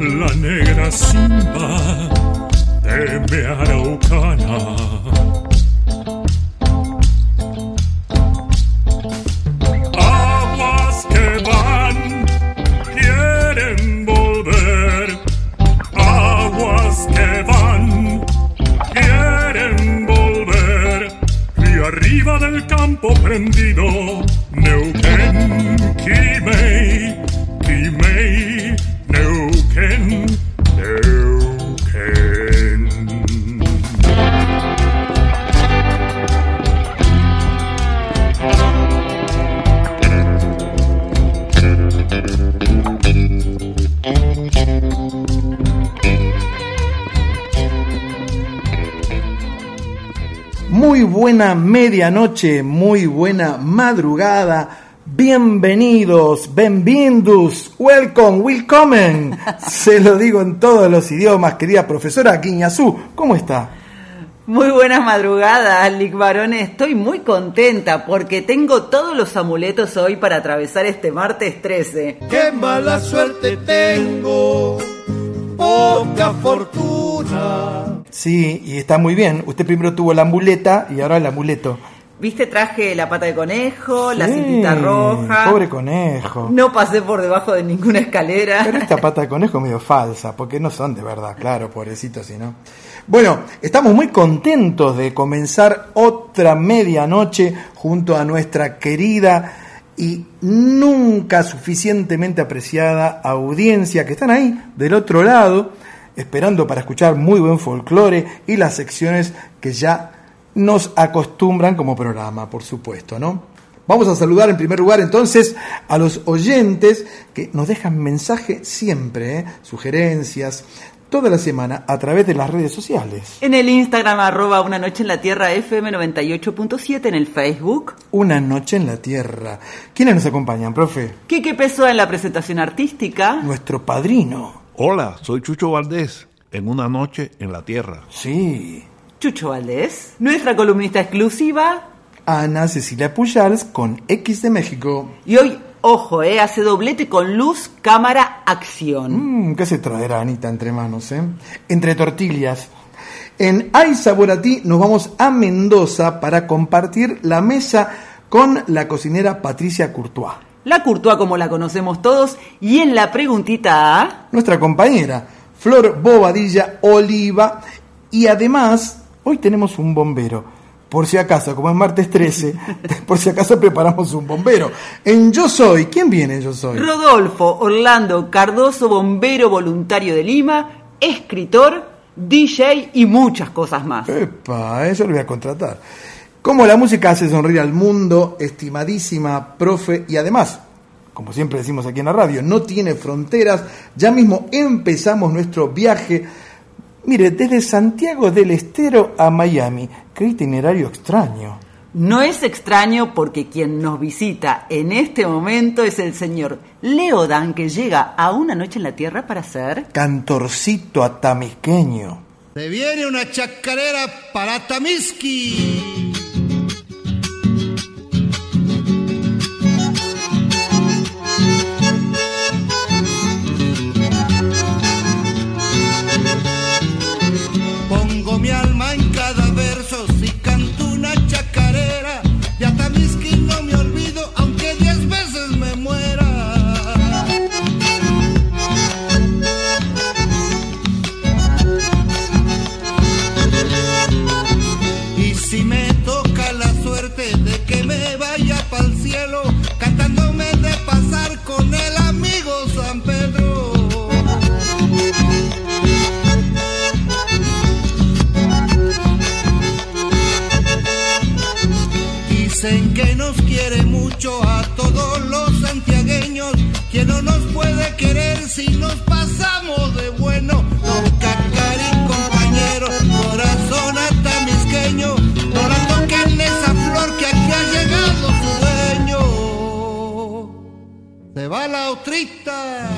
La negra simba de mi araucana. Aguas que van, quieren volver. Aguas que van, quieren volver. Y arriba del campo prendido, Neuquén, buena medianoche, muy buena madrugada. Bienvenidos, bienvenidos, welcome, welcome. Se lo digo en todos los idiomas, querida profesora Guiñazú. ¿Cómo está? Muy buenas madrugadas, Lick Barone. Estoy muy contenta porque tengo todos los amuletos hoy para atravesar este martes 13. Qué mala suerte tengo, poca fortuna. Sí, y está muy bien. Usted primero tuvo la muleta y ahora el amuleto. Viste, traje la pata de conejo, la cintita roja. Pobre conejo. No pasé por debajo de ninguna escalera. Pero esta pata de conejo es medio falsa, porque no son de verdad, claro, pobrecitos, si no. Bueno, estamos muy contentos de comenzar otra medianoche junto a nuestra querida y nunca suficientemente apreciada audiencia que están ahí del otro lado, esperando para escuchar muy buen folclore y las secciones que ya nos acostumbran como programa, por supuesto, ¿no? Vamos a saludar en primer lugar entonces a los oyentes que nos dejan mensaje siempre, ¿eh? sugerencias, toda la semana a través de las redes sociales. En el Instagram, arroba una noche en la tierra FM 98.7, en el Facebook. Una noche en la tierra. ¿Quiénes nos acompañan, profe? Quique Pessoa en la presentación artística. Nuestro padrino. Hola, soy Chucho Valdés, en una noche en la Tierra. Sí. Chucho Valdés. Nuestra columnista exclusiva. Ana Cecilia Pujals con X de México. Y hoy, ojo, eh, hace doblete con luz, cámara, acción. Mm, ¿Qué se traerá Anita entre manos, eh? Entre tortillas. En Ay Sabor a Ti nos vamos a Mendoza para compartir la mesa con la cocinera Patricia Courtois. La Courtois como la conocemos todos. Y en la preguntita A, Nuestra compañera Flor Bobadilla Oliva. Y además, hoy tenemos un bombero. Por si acaso, como es martes 13, por si acaso preparamos un bombero. En Yo Soy, ¿quién viene en Yo Soy? Rodolfo Orlando Cardoso, bombero voluntario de Lima, escritor, DJ y muchas cosas más. Epa, eso lo voy a contratar. Como la música hace sonreír al mundo, estimadísima profe, y además, como siempre decimos aquí en la radio, no tiene fronteras. Ya mismo empezamos nuestro viaje. Mire, desde Santiago del Estero a Miami. Qué itinerario extraño. No es extraño porque quien nos visita en este momento es el señor Leodan que llega a una noche en la Tierra para ser... Cantorcito atamisqueño. Se viene una chacarera para Tamiski. Cantándome de pasar con el amigo San Pedro. Dicen que nos quiere mucho a todos los santiagueños, que no nos puede querer si nos pasamos de bueno. Se va la otrita.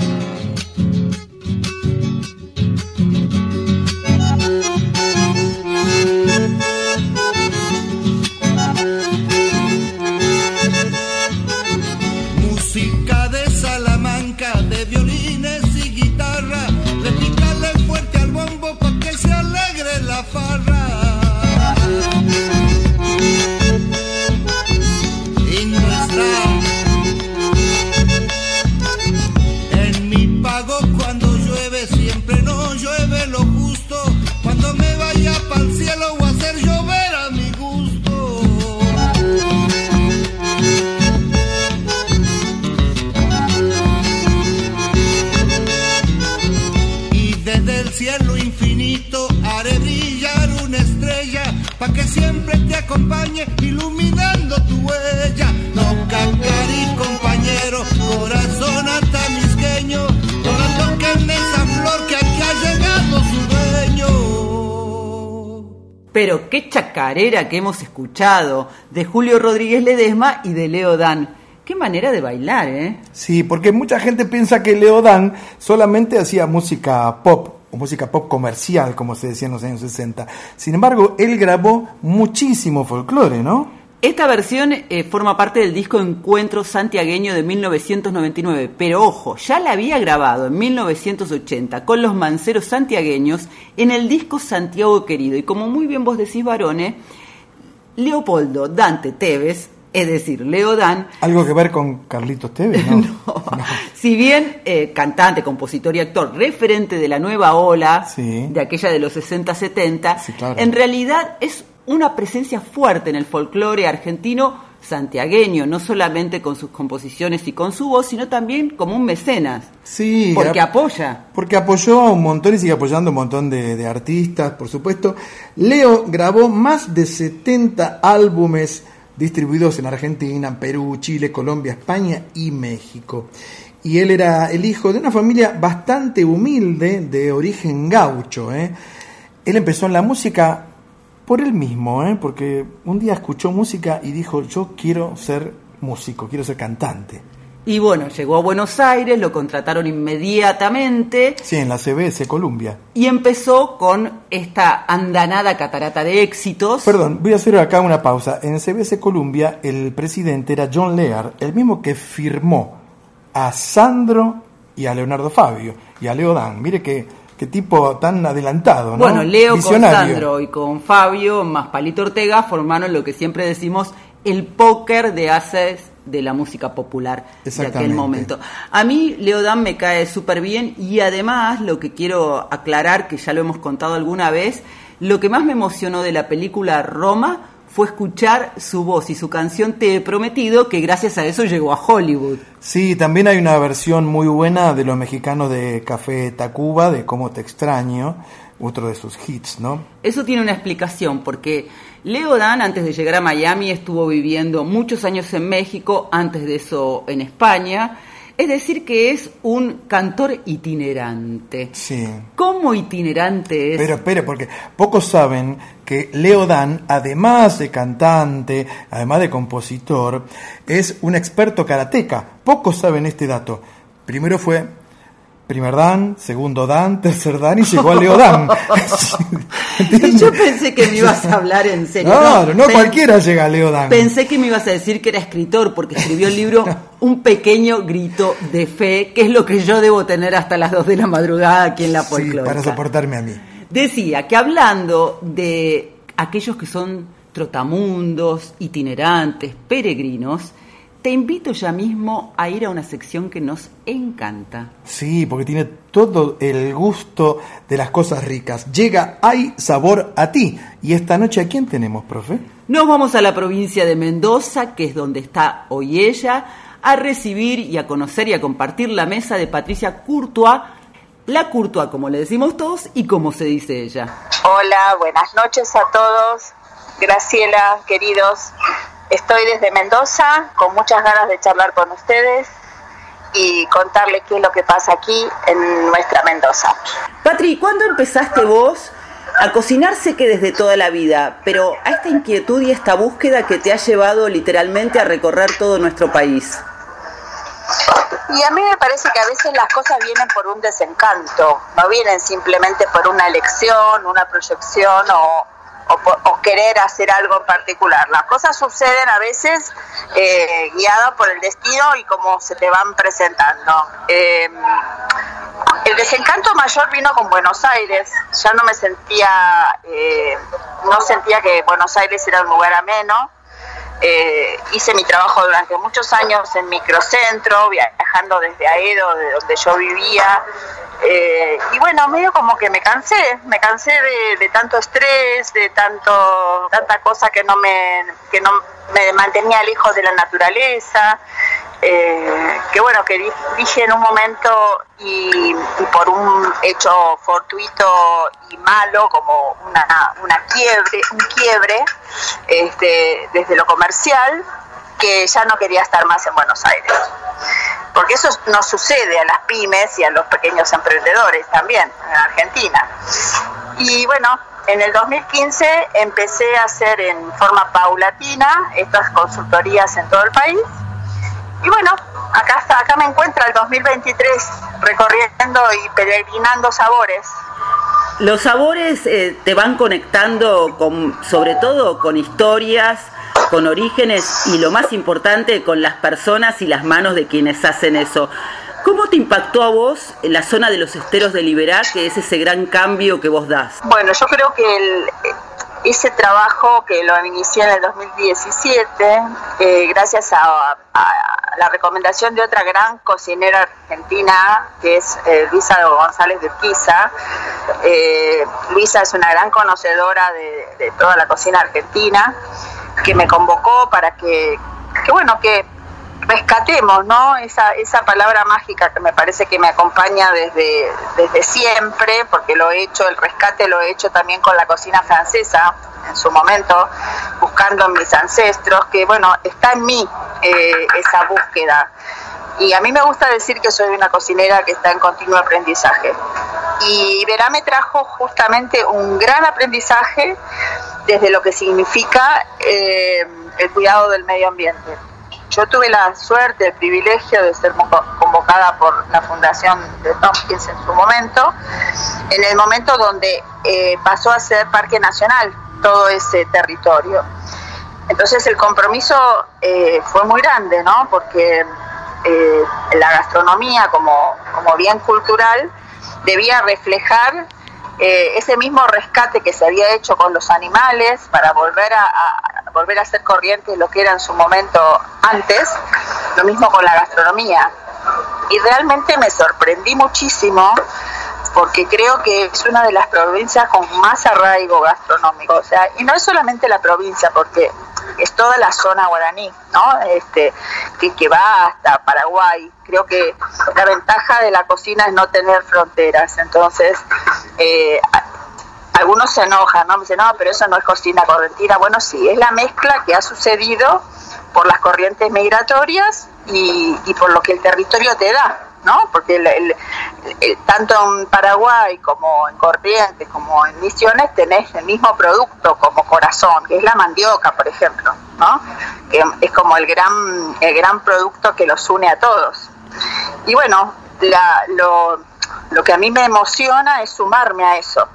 Para que siempre te acompañe iluminando tu huella. No cacari, compañero, corazón atamisqueño, no la toquen esa flor que aquí ha llegado su dueño. Pero qué chacarera que hemos escuchado de Julio Rodríguez Ledesma y de Leo Dan. Qué manera de bailar, ¿eh? Sí, porque mucha gente piensa que Leodán solamente hacía música pop o música pop comercial, como se decía en los años 60. Sin embargo, él grabó muchísimo folclore, ¿no? Esta versión eh, forma parte del disco Encuentro Santiagueño de 1999, pero ojo, ya la había grabado en 1980 con los manceros santiagueños en el disco Santiago Querido. Y como muy bien vos decís, varones, Leopoldo Dante Tevez, es decir, Leo Dan, Algo que ver con Carlitos Tevez, ¿no? No. Si bien eh, cantante, compositor y actor, referente de la nueva ola, Sí. de aquella de los 60-70, Sí, claro. en realidad es una presencia fuerte en el folclore argentino santiagueño, no solamente con sus composiciones y con su voz, sino también como un mecenas, Sí, porque ap- apoya. Porque apoyó a un montón y sigue apoyando a un montón de, de artistas, por supuesto. Leo grabó más de 70 álbumes distribuidos en Argentina, Perú, Chile, Colombia, España y México. Y él era el hijo de una familia bastante humilde, de origen gaucho. ¿eh? Él empezó en la música por él mismo, ¿eh? porque un día escuchó música y dijo, yo quiero ser músico, quiero ser cantante. Y bueno, llegó a Buenos Aires, lo contrataron inmediatamente Sí, en la CBS Columbia. y empezó con esta andanada catarata de éxitos. Perdón, voy a hacer acá una pausa. En CBS Columbia el presidente era John Lear, el mismo que firmó a Sandro y a Leonardo Fabio y a Leo Dan. Mire qué, qué tipo tan adelantado, ¿no? Bueno, Leo Visionario. con Sandro y con Fabio, más Palito Ortega, formaron lo que siempre decimos el póker de haces de la música popular de aquel momento. A mí Leo Dan me cae súper bien y además lo que quiero aclarar, que ya lo hemos contado alguna vez, lo que más me emocionó de la película Roma fue escuchar su voz y su canción Te he prometido, que gracias a eso llegó a Hollywood. Sí, también hay una versión muy buena de los mexicanos de Café Tacuba, de Cómo te extraño, otro de sus hits, ¿no? Eso tiene una explicación, porque Leo Dan, antes de llegar a Miami, estuvo viviendo muchos años en México, antes de eso en España. es decir que es un cantor itinerante. Sí. ¿Cómo itinerante es? Pero espere, porque pocos saben que Leo Dan, además de cantante, además de compositor, es un experto karateca. Pocos saben este dato. Primero fue primer Dan, segundo Dan, tercer Dan y llegó a Leo Dan. Yo pensé que me ibas a hablar en serio. Claro, no, cualquiera llega a Leo Dan. Pensé que me ibas a decir que era escritor porque escribió el libro Un pequeño grito de fe, que es lo que yo debo tener hasta las 2 de la madrugada aquí en la Sí, folclórica. para soportarme a mí. Decía que hablando de aquellos que son trotamundos, itinerantes, peregrinos, te invito ya mismo a ir a una sección que nos encanta. Sí, porque tiene todo el gusto de las cosas ricas. Llega, hay sabor a ti. Y esta noche, ¿a quién tenemos, profe? Nos vamos a la provincia de Mendoza, que es donde está hoy ella, a recibir y a conocer y a compartir la mesa de Patricia Courtois, la Courtois como le decimos todos y como se dice ella. Hola, buenas noches a todos. Graciela, queridos. Estoy desde Mendoza con muchas ganas de charlar con ustedes y contarles qué es lo que pasa aquí en nuestra Mendoza. Patri, ¿cuándo empezaste vos a cocinar? Sé que desde toda la vida, pero a esta inquietud y esta búsqueda que te ha llevado literalmente a recorrer todo nuestro país. Y a mí me parece que a veces las cosas vienen por un desencanto, no vienen simplemente por una elección, una proyección o, o o querer hacer algo en particular. Las cosas suceden a veces eh, guiadas por el destino y como se te van presentando. Eh, el desencanto mayor vino con Buenos Aires. Ya no me sentía, eh, no sentía que Buenos Aires era un lugar ameno. Eh, hice mi trabajo durante muchos años en microcentro, viajando desde Aedo, de donde yo vivía. Eh, y bueno, medio como que me cansé, me cansé de, de tanto estrés, de tanto tanta cosa que no me, que no me mantenía lejos de la naturaleza. Eh, que bueno, que di- dije en un momento y, y por un hecho fortuito y malo, como una, una quiebre, un quiebre este, desde lo comercial, que ya no quería estar más en Buenos Aires. Porque eso nos sucede a las pymes y a los pequeños emprendedores también en Argentina. Y bueno, en el 2015 empecé a hacer en forma paulatina estas consultorías en todo el país. Y bueno, acá, está, acá me encuentro el 2023 recorriendo y peregrinando sabores. Los sabores eh, te van conectando con, sobre todo con historias, con orígenes y lo más importante, con las personas y las manos de quienes hacen eso. ¿Cómo te impactó a vos en la zona de los esteros de Liberá, que es ese gran cambio que vos das? Bueno, yo creo que el- ese trabajo que lo inicié en el 2017, eh, gracias a, la recomendación de otra gran cocinera argentina, que es eh, Luisa González de Urquiza. Eh, Luisa es una gran conocedora de, de toda la cocina argentina, que me convocó para que, que bueno, que rescatemos, ¿no? Esa, esa palabra mágica que me parece que me acompaña desde, desde siempre, porque lo he hecho, el rescate lo he hecho también con la cocina francesa en su momento, buscando en mis ancestros, que bueno, está en mí eh, esa búsqueda. Y a mí me gusta decir que soy una cocinera que está en continuo aprendizaje. Y Verá me trajo justamente un gran aprendizaje desde lo que significa eh, el cuidado del medio ambiente. Yo tuve la suerte, el privilegio de ser convocada por la Fundación de Tompkins en su momento, en el momento donde eh, pasó a ser Parque Nacional todo ese territorio. Entonces el compromiso eh, fue muy grande, ¿no? Porque eh, la gastronomía como, como bien cultural debía reflejar eh, ese mismo rescate que se había hecho con los animales para volver a, a- volver a ser corrientes lo que era en su momento antes, lo mismo con la gastronomía. Y realmente me sorprendí muchísimo porque creo que es una de las provincias con más arraigo gastronómico, o sea, y no es solamente la provincia, porque es toda la zona guaraní, ¿no? Este, que, va hasta Paraguay. Creo que la ventaja de la cocina es no tener fronteras, entonces eh, algunos se enojan, ¿no? Me dicen, no, pero eso no es cocina correntina. Bueno, sí, es la mezcla que ha sucedido por las corrientes migratorias y, y por lo que el territorio te da, ¿no? Porque el- el- tanto en Paraguay como en Corrientes como en Misiones tenés el mismo producto como corazón, que es la mandioca, por ejemplo, ¿no? Que es como el gran, el gran producto que los une a todos. Y bueno, la- lo, lo que a mí me emociona es sumarme a eso,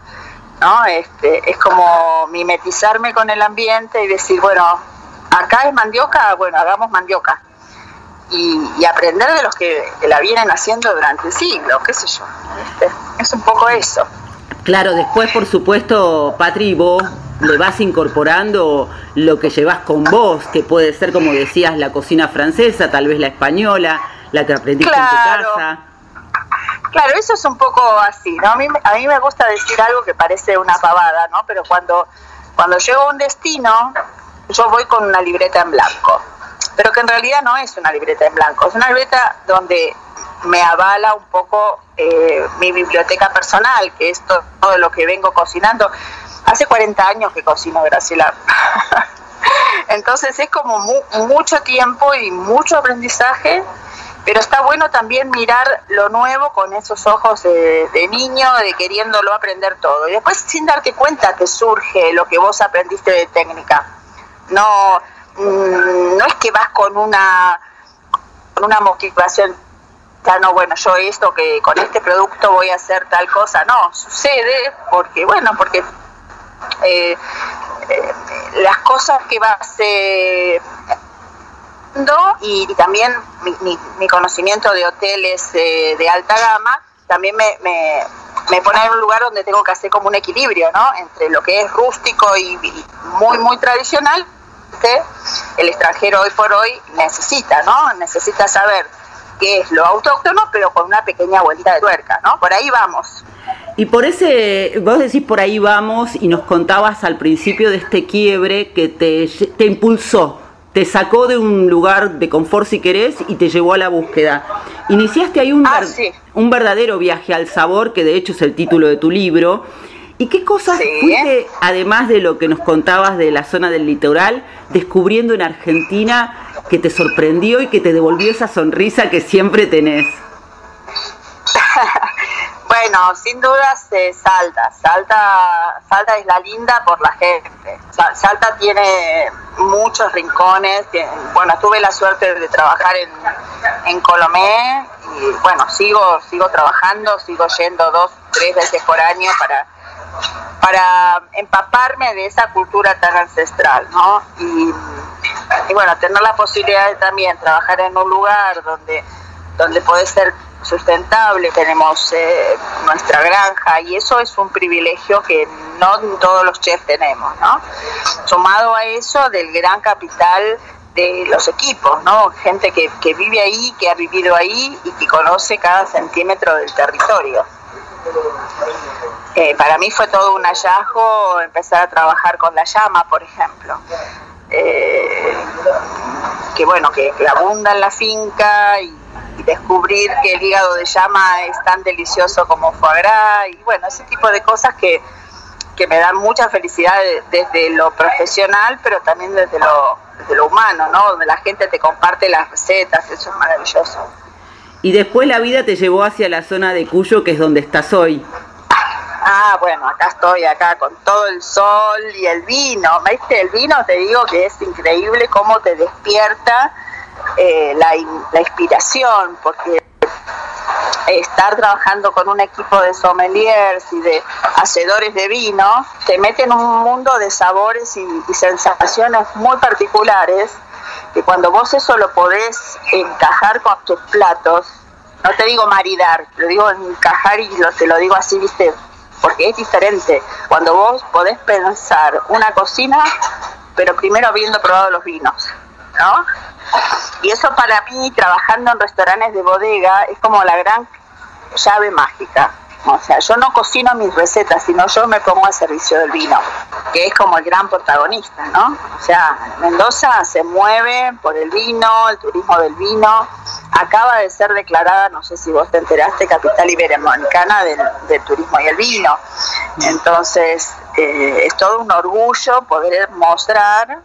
¿no? Este, es como mimetizarme con el ambiente y decir, bueno, acá es mandioca, bueno, hagamos mandioca. Y, y aprender de los que, que la vienen haciendo durante siglos, qué sé yo. ¿viste? Es un poco eso. Claro, después, por supuesto, Patri, vos le vas incorporando lo que llevas con vos, que puede ser, como decías, la cocina francesa, tal vez la española, la que aprendiste en tu casa. Claro, eso es un poco así, ¿no? A mí, a mí me gusta decir algo que parece una pavada, ¿no? Pero cuando, cuando llego a un destino, yo voy con una libreta en blanco. Pero que en realidad no es una libreta en blanco, es una libreta donde me avala un poco eh, mi biblioteca personal, que es to- todo lo que vengo cocinando. Hace 40 años que cocino, Graciela. Entonces es como mu- mucho tiempo y mucho aprendizaje, pero está bueno también mirar lo nuevo con esos ojos de, de niño, de queriéndolo aprender todo. Y después sin darte cuenta te surge lo que vos aprendiste de técnica. No, mm, no es que vas con una, con una motivación, ya no, bueno, yo esto, que con este producto voy a hacer tal cosa. No, sucede porque, bueno, porque eh, eh, las cosas que vas eh, y, y también mi, mi- mi conocimiento de hoteles eh, de alta gama también me, me, me pone en un lugar donde tengo que hacer como un equilibrio, ¿no? Entre lo que es rústico y, muy, muy tradicional, el extranjero hoy por hoy necesita, ¿no? Necesita saber qué es lo autóctono, pero con una pequeña vuelta de tuerca, ¿no? Por ahí vamos. Y por ese, vos decís por ahí vamos y nos contabas al principio de este quiebre que te, te impulsó, te sacó de un lugar de confort si querés y te llevó a la búsqueda. Iniciaste ahí un, Ah, ver- sí. un verdadero viaje al sabor, que de hecho es el título de tu libro. ¿Y qué cosas Sí. fuiste, además de lo que nos contabas de la zona del litoral, descubriendo en Argentina que te sorprendió y que te devolvió esa sonrisa que siempre tenés? Bueno, sin dudas eh, Salta. Salta. Salta es la linda por la gente. Sa- Salta tiene muchos rincones. tiene- bueno, tuve la suerte de trabajar en, en Colomé y bueno, sigo, sigo trabajando, sigo yendo dos, tres veces por año para, para empaparme de esa cultura tan ancestral, ¿no? Y, y bueno, tener la posibilidad de también trabajar en un lugar donde, donde puede ser sustentable, tenemos eh, nuestra granja y eso es un privilegio que no todos los chefs tenemos, ¿no? Sumado a eso del gran capital de los equipos, ¿no? Gente que, que vive ahí, que ha vivido ahí y que conoce cada centímetro del territorio. Eh, para mí fue todo un hallazgo empezar a trabajar con la llama, por ejemplo. Eh, que bueno, que, que abunda en la finca y, descubrir que el hígado de llama es tan delicioso como foie gras y bueno, ese tipo de cosas que, que me dan mucha felicidad de- desde lo profesional, pero también desde lo, desde lo humano, ¿no? Donde la gente te comparte las recetas, eso es maravilloso. Y después la vida te llevó hacia la zona de Cuyo, que es donde estás hoy. Ah, bueno, acá estoy, acá con todo el sol y el vino. ¿Viste? El vino te digo que es increíble cómo te despierta eh, la, la inspiración, porque estar trabajando con un equipo de sommeliers y de hacedores de vino te mete en un mundo de sabores y, y sensaciones muy particulares que cuando vos eso lo podés encajar con tus platos, no te digo maridar, lo digo encajar y lo, te lo digo así, viste, porque es diferente. Cuando vos podés pensar una cocina, pero primero habiendo probado los vinos, ¿no? Y eso para mí, trabajando en restaurantes de bodega, es como la gran llave mágica. O sea, yo no cocino mis recetas, sino yo me pongo al servicio del vino, que es como el gran protagonista, ¿no? O sea, Mendoza se mueve por el vino, el turismo del vino. Acaba de ser declarada, no sé si vos te enteraste, capital iberoamericana del, del turismo y el vino. Entonces, eh, es todo un orgullo poder mostrar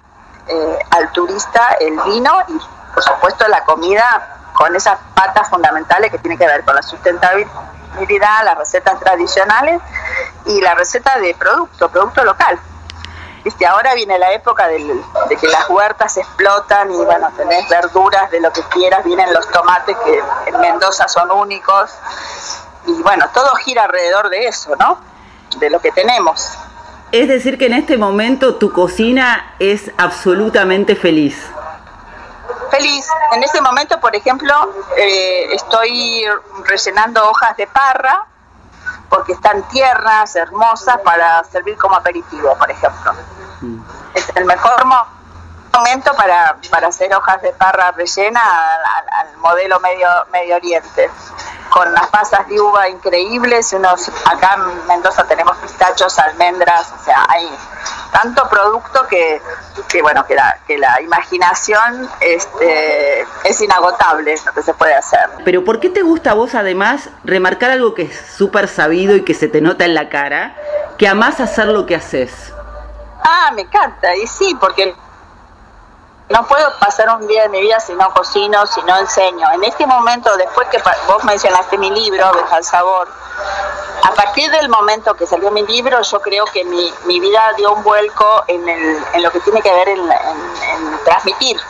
eh, al turista el vino y, por supuesto, la comida con esas patas fundamentales que tiene que ver con la sustentabilidad, las recetas tradicionales y la receta de producto, producto local. Viste, ahora viene la época de que las huertas explotan y bueno, tenés verduras de lo que quieras, vienen los tomates que en Mendoza son únicos y bueno, todo gira alrededor de eso, ¿no? De lo que tenemos. Es decir, que en este momento tu cocina es absolutamente feliz. Feliz. En este momento, por ejemplo, eh, estoy rellenando hojas de parra porque están tiernas, hermosas para servir como aperitivo, por ejemplo. Mm. Es el mejor momento para, para hacer hojas de parra rellena al, modelo medio, medio Oriente con unas pasas de uva increíbles, unos acá en Mendoza tenemos pistachos, almendras, o sea, hay tanto producto que, bueno, que la, que la imaginación este, es inagotable lo que se puede hacer. Pero ¿por qué te gusta a vos además remarcar algo que es súper sabido y que se te nota en la cara, que amás hacer lo que haces? Ah, me encanta, y sí, porque no puedo pasar un día de mi vida si no cocino, si no enseño. En este momento, después que vos mencionaste mi libro, Deja el Sabor, a partir del momento que salió mi libro, yo creo que mi, mi vida dio un vuelco en, el, en lo que tiene que ver en, en transmitir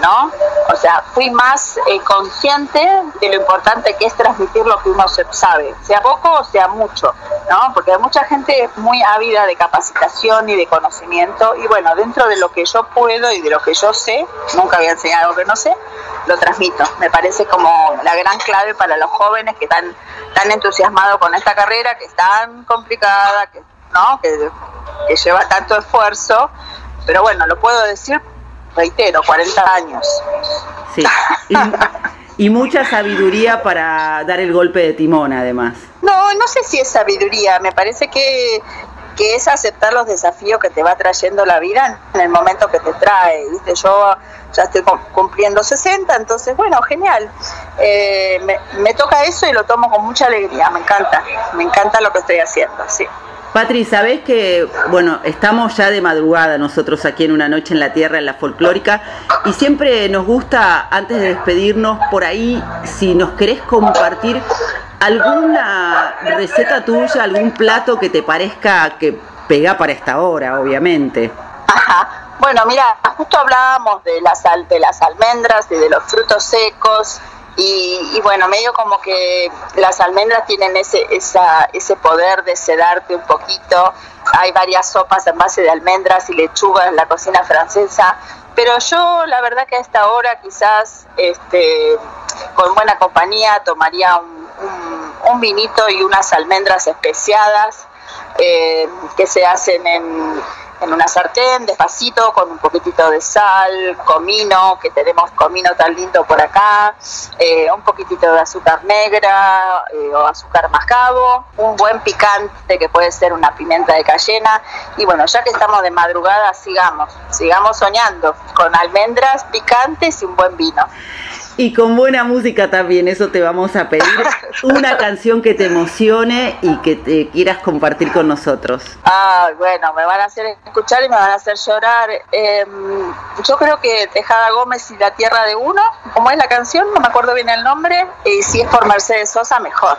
¿no? O sea, fui más eh, consciente de lo importante que es transmitir lo que uno sabe, sea poco o sea mucho, ¿no? Porque hay mucha gente muy ávida de capacitación y de conocimiento y bueno, dentro de lo que yo puedo y de lo que yo sé, nunca voy a enseñar algo que no sé, lo transmito. Me parece como la gran clave para los jóvenes que están tan entusiasmados con esta carrera, que es tan complicada, que, ¿no? que, que lleva tanto esfuerzo, pero bueno, lo puedo decir reitero, 40 años. Sí. Y, mucha sabiduría para dar el golpe de timón, además. No, no sé si es sabiduría, me parece que, que es aceptar los desafíos que te va trayendo la vida en el momento que te trae. ¿viste? Yo ya estoy cumpliendo 60, entonces, bueno, genial. Eh, me, me toca eso y lo tomo con mucha alegría, me encanta, me encanta lo que estoy haciendo, sí. Patri, sabés que, bueno, estamos ya de madrugada nosotros aquí en Una Noche en la Tierra, en la folclórica, y siempre nos gusta, antes de despedirnos, por ahí, si nos querés compartir alguna receta tuya, algún plato que te parezca que pega para esta hora, obviamente. Ajá. Bueno, mira, justo hablábamos de las, de las almendras y de los frutos secos, y, bueno, medio como que las almendras tienen ese, esa, ese poder de sedarte un poquito. Hay varias sopas en base de almendras y lechugas en la cocina francesa. Pero yo la verdad que a esta hora quizás este, con buena compañía tomaría un, vinito y unas almendras especiadas eh, que se hacen en en una sartén, despacito, con un poquitito de sal, comino, que tenemos comino tan lindo por acá, eh, un poquitito de azúcar negra eh, o azúcar mascabo, un buen picante que puede ser una pimienta de cayena. Y bueno, ya que estamos de madrugada, sigamos, sigamos soñando con almendras picantes y un buen vino. Y con buena música también, eso te vamos a pedir. Una canción que te emocione y que te quieras compartir con nosotros. Ah, bueno, me van a hacer escuchar y me van a hacer llorar. Em, yo creo que Tejada Gómez y La Tierra de Uno, ¿cómo es la canción? No me acuerdo bien el nombre. Y si es por Mercedes Sosa, mejor.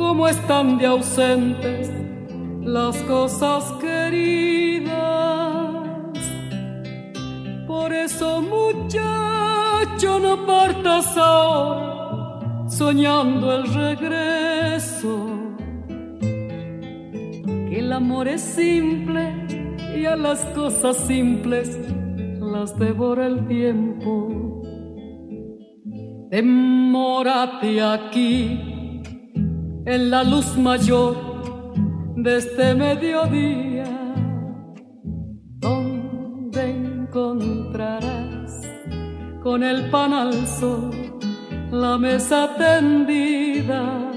como están de ausentes las cosas queridas. Por eso, muchacho, no partas ahora soñando el regreso. Que el amor es simple y a las cosas simples las devora el tiempo. Demórate aquí en la luz mayor de este mediodía, donde encontrarás con el pan al sol la mesa tendida.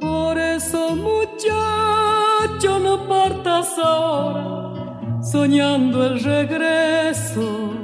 Por eso, muchacho, no partas ahora soñando el regreso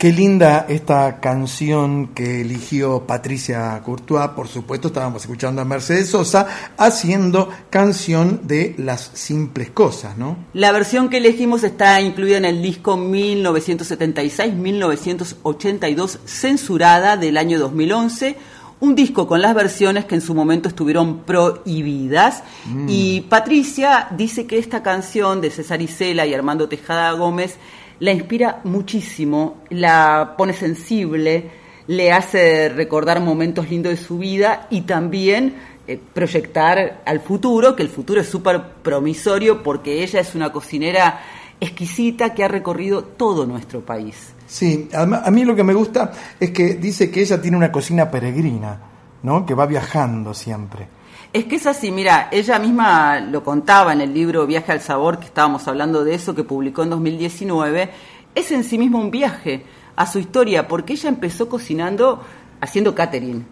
Qué linda esta canción que eligió Patricia Courtois. Por supuesto, estábamos escuchando a Mercedes Sosa haciendo canción de las simples cosas, ¿no? La versión que elegimos está incluida en el disco 1976-1982, censurada del año 2011 un disco con las versiones que en su momento estuvieron prohibidas. Mm. Y Patricia dice que esta canción de César Isela y Armando Tejada Gómez la inspira muchísimo, la pone sensible, le hace recordar momentos lindos de su vida y también eh, proyectar al futuro, que el futuro es súper promisorio porque ella es una cocinera exquisita que ha recorrido todo nuestro país. Sí, a, mí lo que me gusta es que dice que ella tiene una cocina peregrina, ¿no? que va viajando siempre. Es que es así, mira, ella misma lo contaba en el libro Viaje al Sabor, que estábamos hablando de eso, que publicó en 2019, es en sí mismo un viaje a su historia, porque ella empezó cocinando haciendo catering.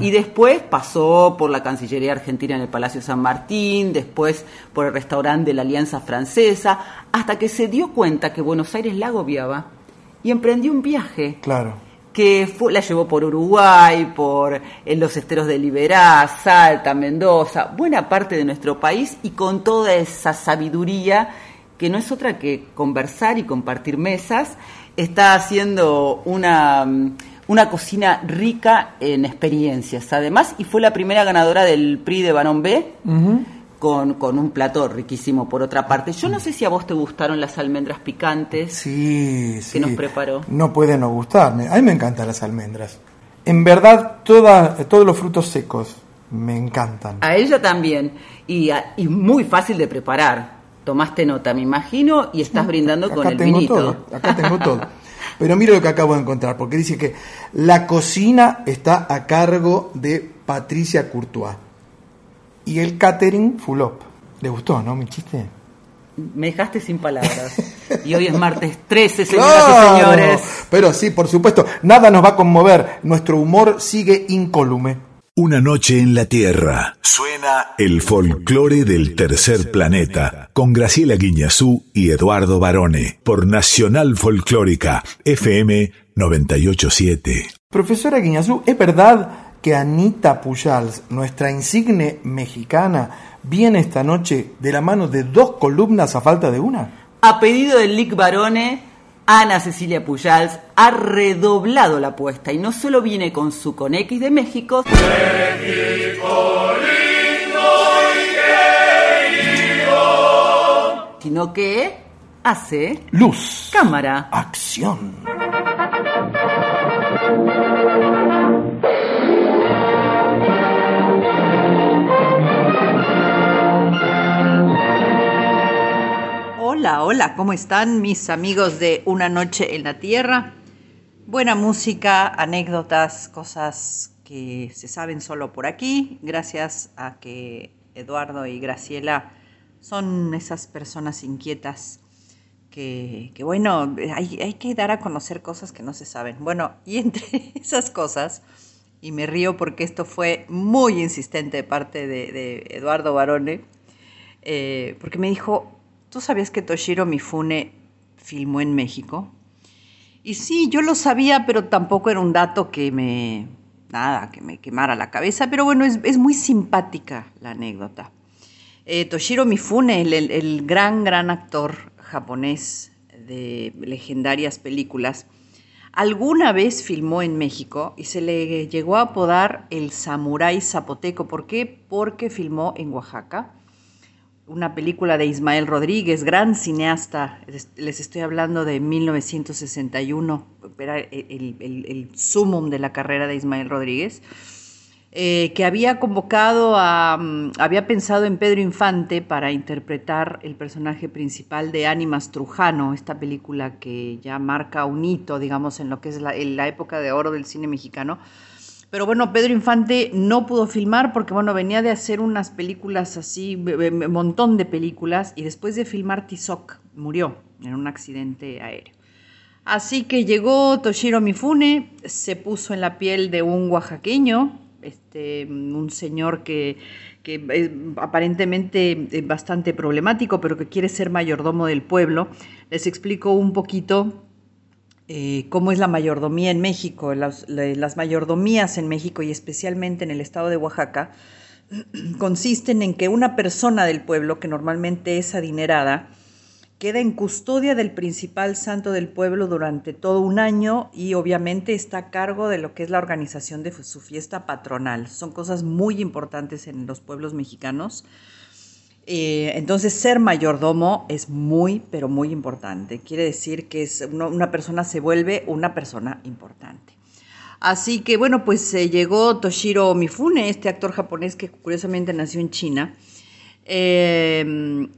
Y después pasó por la Cancillería Argentina en el Palacio San Martín, después por el restaurante de la Alianza Francesa, hasta que se dio cuenta que Buenos Aires la agobiaba y emprendió un viaje. Claro que la llevó por Uruguay, por en los esteros de Liberá, Salta, Mendoza, buena parte de nuestro país y con toda esa sabiduría que no es otra que conversar y compartir mesas, está haciendo una, una cocina rica en experiencias, además, y fue la primera ganadora del PRI de Barón B con, un plato riquísimo por otra parte. Yo no sé si a vos te gustaron las almendras picantes sí, que nos preparó. No puede no gustarme. A mí me encantan las almendras. En verdad, toda, todos los frutos secos me encantan. A ella también. Y, y muy fácil de preparar. Tomaste nota, me imagino, y estás brindando con el tengo vinito. Todo, acá tengo todo. Pero mira lo que acabo de encontrar, porque dice que la cocina está a cargo de Patricia Courtois. Y el catering full up. ¿Le gustó, no, mi chiste? Me dejaste sin palabras. Y hoy es martes 13, señoras y señores. Pero sí, por supuesto, nada nos va a conmover. Nuestro humor sigue incólume. Una noche en la Tierra. Suena el folclore del tercer planeta con Graciela Guiñazú y Eduardo Barone por Nacional Folclórica FM 987. Profesora Guiñazú, ¿es verdad que Anita Pujals, nuestra insigne mexicana, viene esta noche de la mano de dos columnas a falta de una? A pedido del Lic Barone, Ana Cecilia Pujals ha redoblado la apuesta y no solo viene con su con X de México, sino que hace luz, cámara, acción. Hola, hola, ¿cómo están mis amigos de Una Noche en la Tierra? Buena música, anécdotas, cosas que se saben solo por aquí, gracias a que Eduardo y Graciela son esas personas inquietas que, bueno, hay, que dar a conocer cosas que no se saben. Bueno, y entre esas cosas y me río porque esto fue muy insistente de parte de, Eduardo Barone, eh, porque me dijo, ¿tú sabías que Toshiro Mifune filmó en México? Y sí, yo lo sabía, pero tampoco era un dato que me, nada, que me quemara la cabeza, pero bueno, es, muy simpática la anécdota. Eh, Toshiro Mifune, el gran, gran actor japonés de legendarias películas, alguna vez filmó en México y se le llegó a apodar el samurái zapoteco. ¿Por qué? Porque filmó en Oaxaca una película de Ismael Rodríguez, gran cineasta, les estoy hablando de 1961, era el, el, el sumum de la carrera de Ismael Rodríguez. Eh, que había convocado a, mm, había pensado en Pedro Infante para interpretar el personaje principal de Ánimas Trujano, esta película que ya marca un hito, digamos, en lo que es la, la época de oro del cine mexicano. Pero bueno, Pedro Infante no pudo filmar porque, bueno, venía de hacer unas películas así, un montón de películas, y después de filmar Tizoc, murió en un accidente aéreo. Así que llegó Toshiro Mifune, se puso en la piel de un oaxaqueño, este, un señor que, es aparentemente bastante problemático, pero que quiere ser mayordomo del pueblo. Les explico un poquito eh, cómo es la mayordomía en México. Las, las, mayordomías en México y especialmente en el estado de Oaxaca consisten en que una persona del pueblo, que normalmente es adinerada, queda en custodia del principal santo del pueblo durante todo un año y obviamente está a cargo de lo que es la organización de su fiesta patronal. Son cosas muy importantes en los pueblos mexicanos. Eh, entonces ser mayordomo es muy, pero muy importante. Quiere decir que una, persona se vuelve una persona importante. Así que bueno, pues llegó Toshiro Mifune, este actor japonés que curiosamente nació en China. Eh,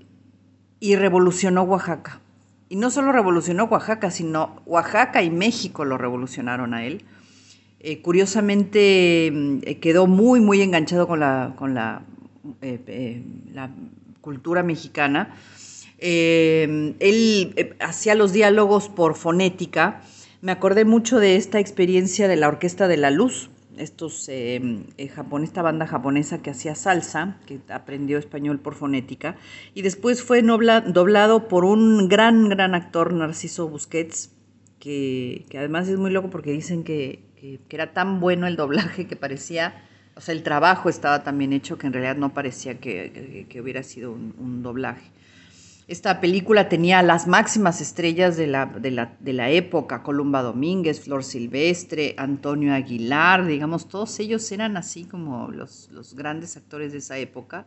y revolucionó Oaxaca. Y no solo revolucionó Oaxaca, sino Oaxaca y México lo revolucionaron a él. Eh, curiosamente eh, quedó muy, muy enganchado con eh, la cultura mexicana. él hacía los diálogos por fonética. Me acordé mucho de esta experiencia de la Orquesta de la Luz, estos, eh, eh, esta banda japonesa que hacía salsa, que aprendió español por fonética, y después fue doblado por un gran, gran actor, Narciso Busquets, que, además es muy loco porque dicen que, era tan bueno el doblaje que parecía, o sea, el trabajo estaba tan bien hecho que en realidad no parecía que, hubiera sido un doblaje. Esta película tenía las máximas estrellas de la, de la, época, Columba Domínguez, Flor Silvestre, Antonio Aguilar, digamos, todos ellos eran así como los, grandes actores de esa época.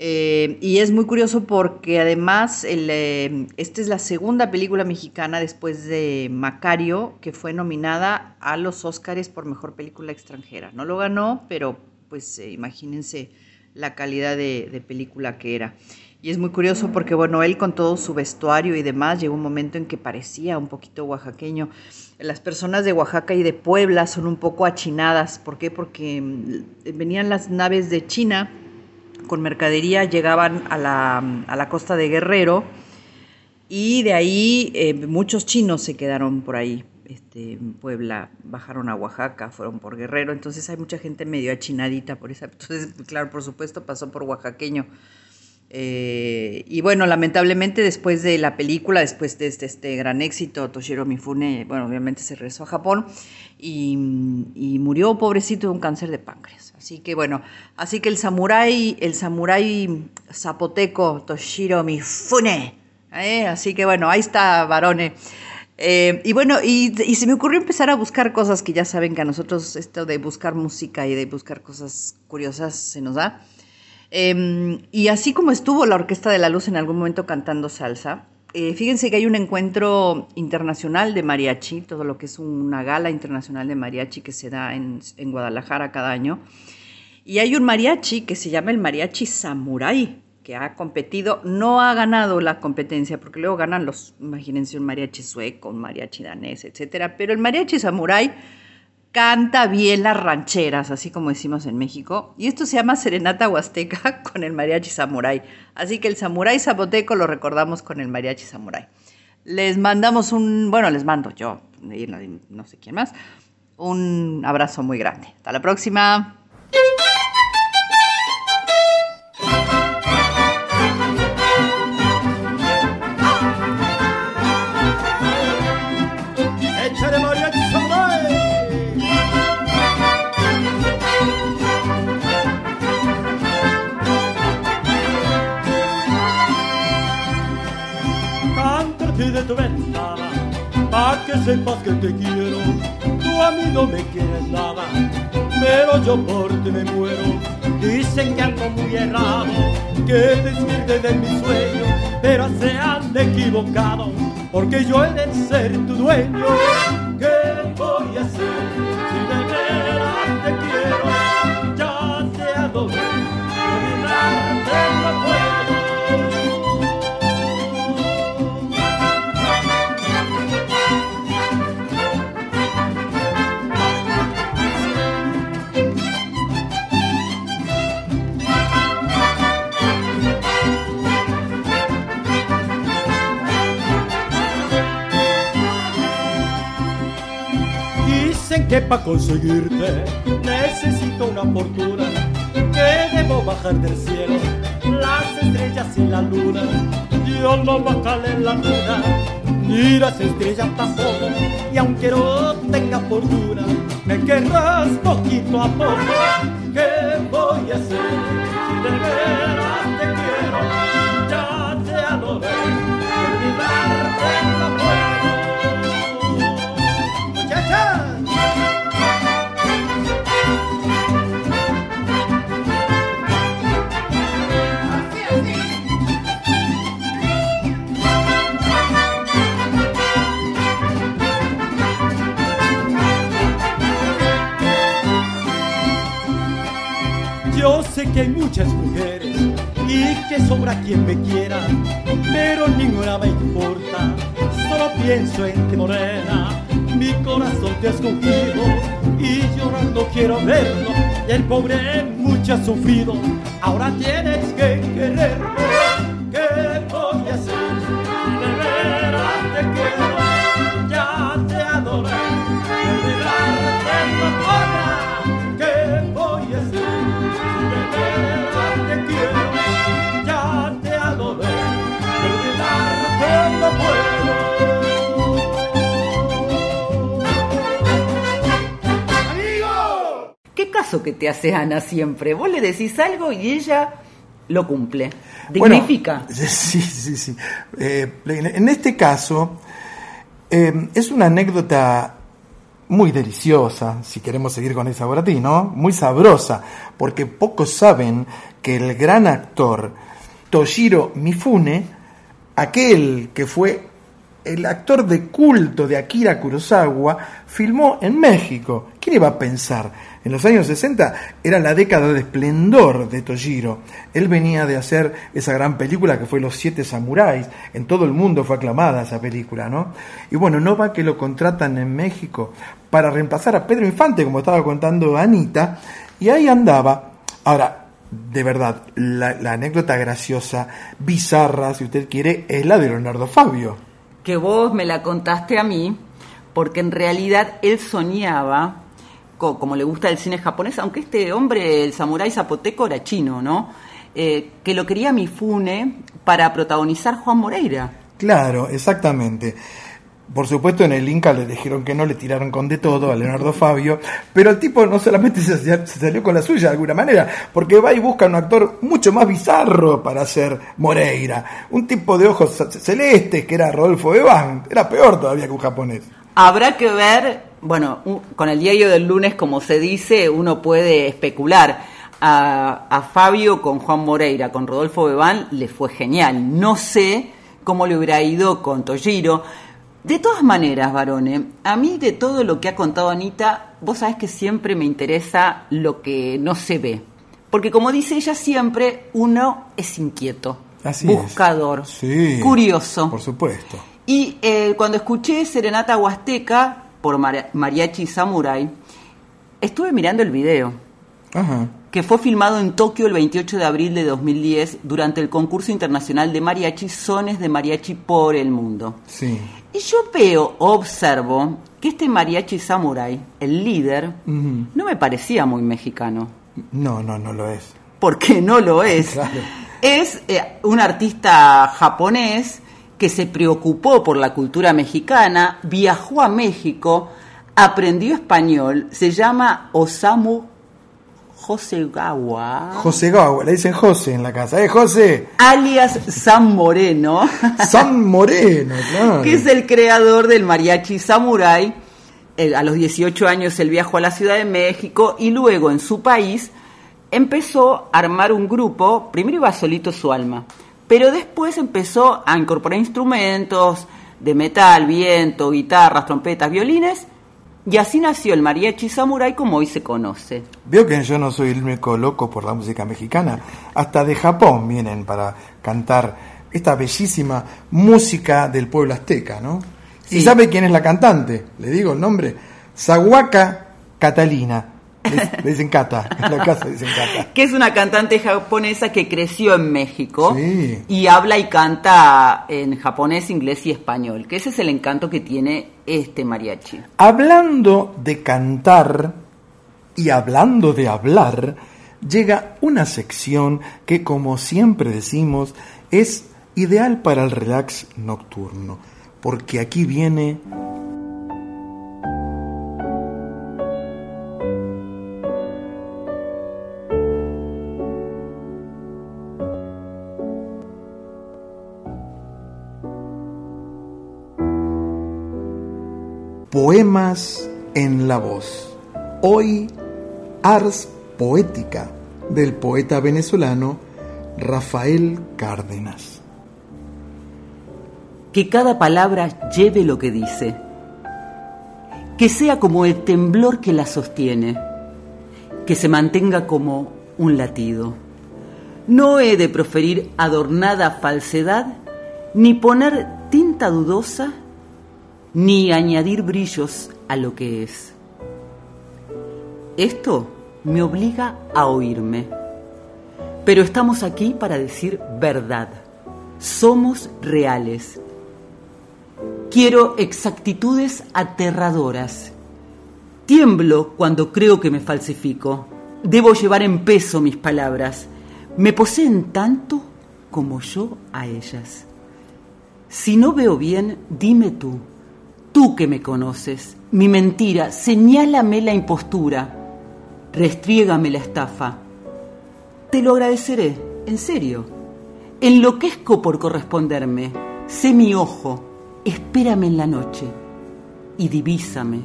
Eh, y es muy curioso porque además eh, esta es la segunda película mexicana después de Macario que fue nominada a los Óscares por Mejor Película Extranjera. No lo ganó, pero pues eh, imagínense la calidad de película que era. Y es muy curioso porque, bueno, él con todo su vestuario y demás, llegó un momento en que parecía un poquito oaxaqueño. Las personas de Oaxaca y de Puebla son un poco achinadas. ¿Por qué? Porque mm, venían las naves de China con mercadería, llegaban a la, a la costa de Guerrero y de ahí eh, muchos chinos se quedaron por ahí. Este, en Puebla bajaron a Oaxaca, fueron por Guerrero, entonces hay mucha gente medio achinadita por esa. Entonces, claro, por supuesto, pasó por oaxaqueño. Eh, y bueno, lamentablemente después de la película, después de este, este, gran éxito, Toshiro Mifune, bueno, obviamente se regresó a Japón y, murió pobrecito de un cáncer de páncreas. Así que bueno, así que el samurái, el samurái zapoteco Toshiro Mifune, ¿eh? así que bueno, ahí está, varones. Eh, y bueno, y, y, se me ocurrió empezar a buscar cosas que ya saben que a nosotros esto de buscar música y de buscar cosas curiosas se nos da. Em, y así como estuvo la Orquesta de la Luz en algún momento cantando salsa, eh, fíjense que hay un encuentro internacional de mariachi, todo lo que es una gala internacional de mariachi que se da en, Guadalajara cada año. Y hay un mariachi que se llama el mariachi samurai, que ha competido, no ha ganado la competencia, porque luego ganan los, imagínense, un mariachi sueco, un mariachi danés, etcétera. Pero el mariachi samurai canta bien las rancheras, así como decimos en México. Y esto se llama Serenata Huasteca con el mariachi samurai. Así que el samurai zapoteco lo recordamos con el mariachi samurai. Les mandamos un, bueno, les mando yo, no sé quién más, Un abrazo muy grande. Hasta la próxima. Sepas que te quiero. Tú a mí no me quieres nada, pero yo por ti me muero. Dicen que algo muy errado, que despierte de mi sueño, pero se han equivocado, porque yo he de ser tu dueño. ¿Qué voy a hacer que para conseguirte necesito una fortuna, que debo bajar del cielo las estrellas y la luna. Yo no bajaré en la luna, ni las estrellas tampoco, y aunque no tenga fortuna, me querrás poquito a poco. ¿Qué voy a hacer si te sé que hay muchas mujeres y que sobra quien me quiera, pero ninguna me importa. Solo pienso en ti, morena. Mi corazón escogido y llorando quiero verlo. El pobre mucho ha sufrido. Ahora tienes que quererlo. Caso que te hace Ana siempre? Vos le decís algo y ella lo cumple. Bueno, Dignifica. sí, sí, sí. Eh, en este caso, eh, es una anécdota muy deliciosa, si queremos seguir con esa por ti, ¿no? Muy sabrosa, porque pocos saben que el gran actor Toshiro Mifune, aquel que fue el actor de culto de Akira Kurosawa, filmó en México. ¿Quién iba a pensar? En los años 60 era la década de esplendor de Toshiro. Él venía de hacer esa gran película que fue Los Siete Samuráis. En todo el mundo fue aclamada esa película, ¿no? Y bueno, no va que lo contratan en México para reemplazar a Pedro Infante, como estaba contando Anita, y ahí andaba. Ahora, de verdad, la, anécdota graciosa, bizarra, si usted quiere, es la de Leonardo Fabio. que vos me la contaste a mí, porque en realidad él soñaba, como le gusta el cine japonés, aunque este hombre, el samurái zapoteco, era chino, ¿no? Eh, que lo quería Mifune para protagonizar Juan Moreira. Claro, exactamente. Por supuesto, en el Inca le dijeron que no, le tiraron con de todo a Leonardo Fabio, pero el tipo no solamente se, se salió con la suya de alguna manera, porque va y busca un actor mucho más bizarro para hacer Moreira. Un tipo de ojos ce- celestes que era Rodolfo Bebán, era peor todavía que un japonés. Habrá que ver, bueno, un- con el diario del lunes, como se dice, uno puede especular. A, a Fabio con Juan Moreira, con Rodolfo Bebán, le fue genial. No sé cómo le hubiera ido con Toshiro. De todas maneras, varones, a mí de todo lo que ha contado Anita, vos sabés que siempre me interesa lo que no se ve. Porque como dice ella siempre, uno es inquieto, Así es. buscador, Sí, curioso. Por supuesto. Y eh, cuando escuché Serenata Huasteca por Mari- Mariachi Samurai, estuve mirando el video. Ajá. que fue filmado en Tokio el 28 de abril de 2010 durante el concurso internacional de mariachi Sones de Mariachi por el mundo. Sí. Y yo veo, observo, que este mariachi samurai, el líder, no me parecía muy mexicano. No, no, no lo es. Porque no lo es. Claro. Es eh, un artista japonés que se preocupó por la cultura mexicana, viajó a México, aprendió español, se llama Osamu Josegawa, José Gawa, le dicen José en la casa. ¡Eh, José! alias San Moreno, San Moreno, claro. que es el creador del mariachi samurai. Eh, a los 18 años él viajó a la Ciudad de México y luego en su país empezó a armar un grupo, primero iba solito su alma, pero después empezó a incorporar instrumentos de metal, viento, guitarras, trompetas, violines, y así nació el mariachi samurai como hoy se conoce. Veo que yo no soy el único loco por la música mexicana. Hasta de Japón vienen para cantar esta bellísima música del pueblo azteca, ¿no? ¿Y sabe quién es la cantante? Le digo el nombre. Sawaka Catalina. Le, dicen Cata. En la casa dicen Cata. que es una cantante japonesa que creció en México Sí. y habla y canta en japonés, inglés y español, que ese es el encanto que tiene este mariachi. Hablando de cantar y hablando de hablar, llega una sección que, como siempre decimos, es ideal para el relax nocturno, porque aquí viene Poemas en la voz. Hoy, Ars Poética del poeta venezolano Rafael Cárdenas. Que cada palabra lleve lo que dice, que sea como el temblor que la sostiene, que se mantenga como un latido. No he de proferir adornada falsedad, ni poner tinta dudosa, ni añadir brillos a lo que es. Esto me obliga a oírme. Pero estamos aquí para decir verdad. Somos reales. Quiero exactitudes aterradoras. Tiemblo cuando creo que me falsifico. Debo llevar en peso mis palabras. Me poseen tanto como yo a ellas. Si no veo bien, dime tú, tú que me conoces, mi mentira, señálame la impostura, restriégame la estafa. Te lo agradeceré, en serio. Enloquezco por corresponderme. Sé mi ojo, espérame en la noche y divísame,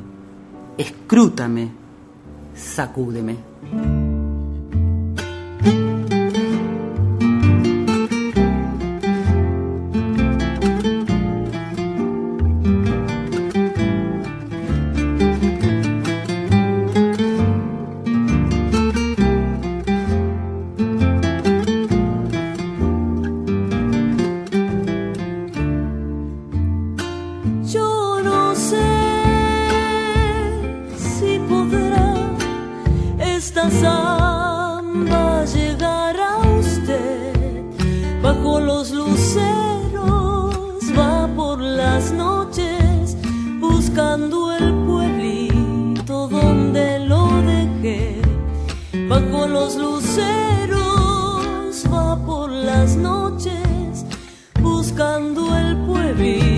escrútame, sacúdeme. Bajo los luceros va por las noches buscando el pueblito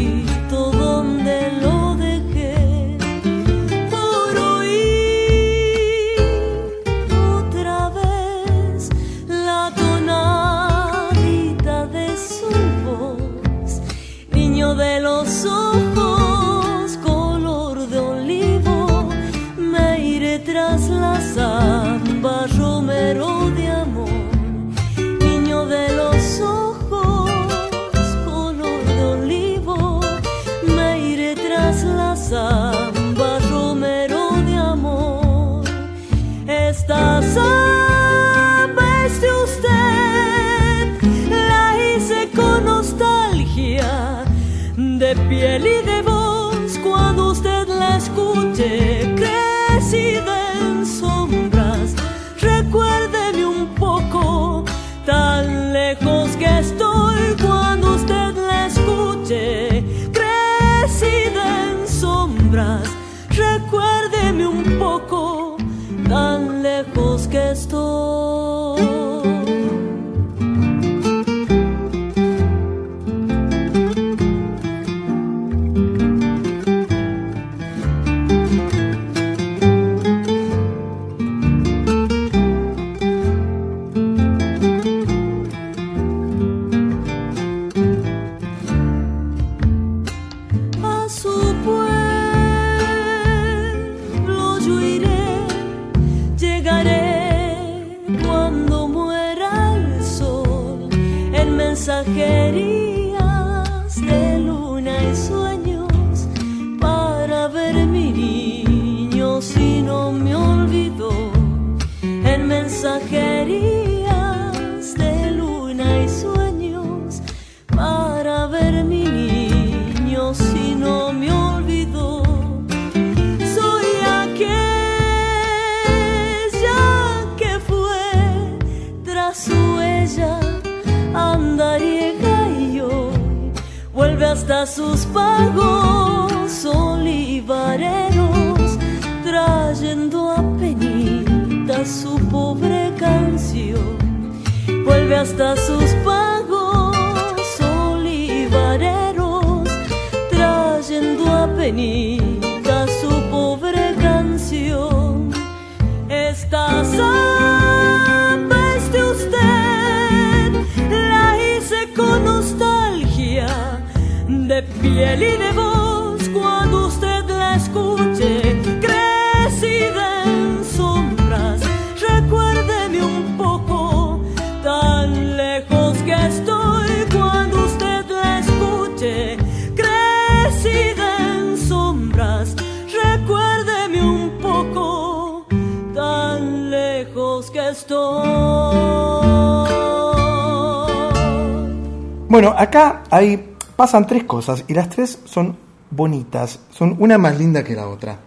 pasan tres cosas y las tres son bonitas, son una más linda que la otra.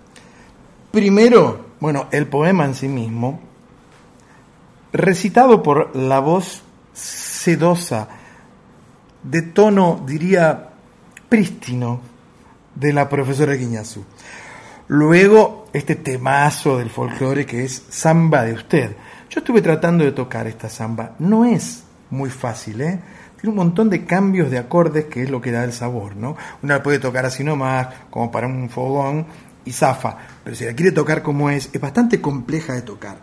Primero, bueno, el poema en sí mismo, recitado por la voz sedosa, de tono, diría, prístino, de la profesora Guiñazú. Luego, este temazo del folclore que es Samba de Usted. Yo estuve tratando de tocar esta samba. No es muy fácil, ¿eh? Tiene un montón de cambios de acordes que es lo que da el sabor, ¿no? Una la puede tocar así nomás, como para un fogón, y zafa. Pero si la quiere tocar como es, es bastante compleja de tocar.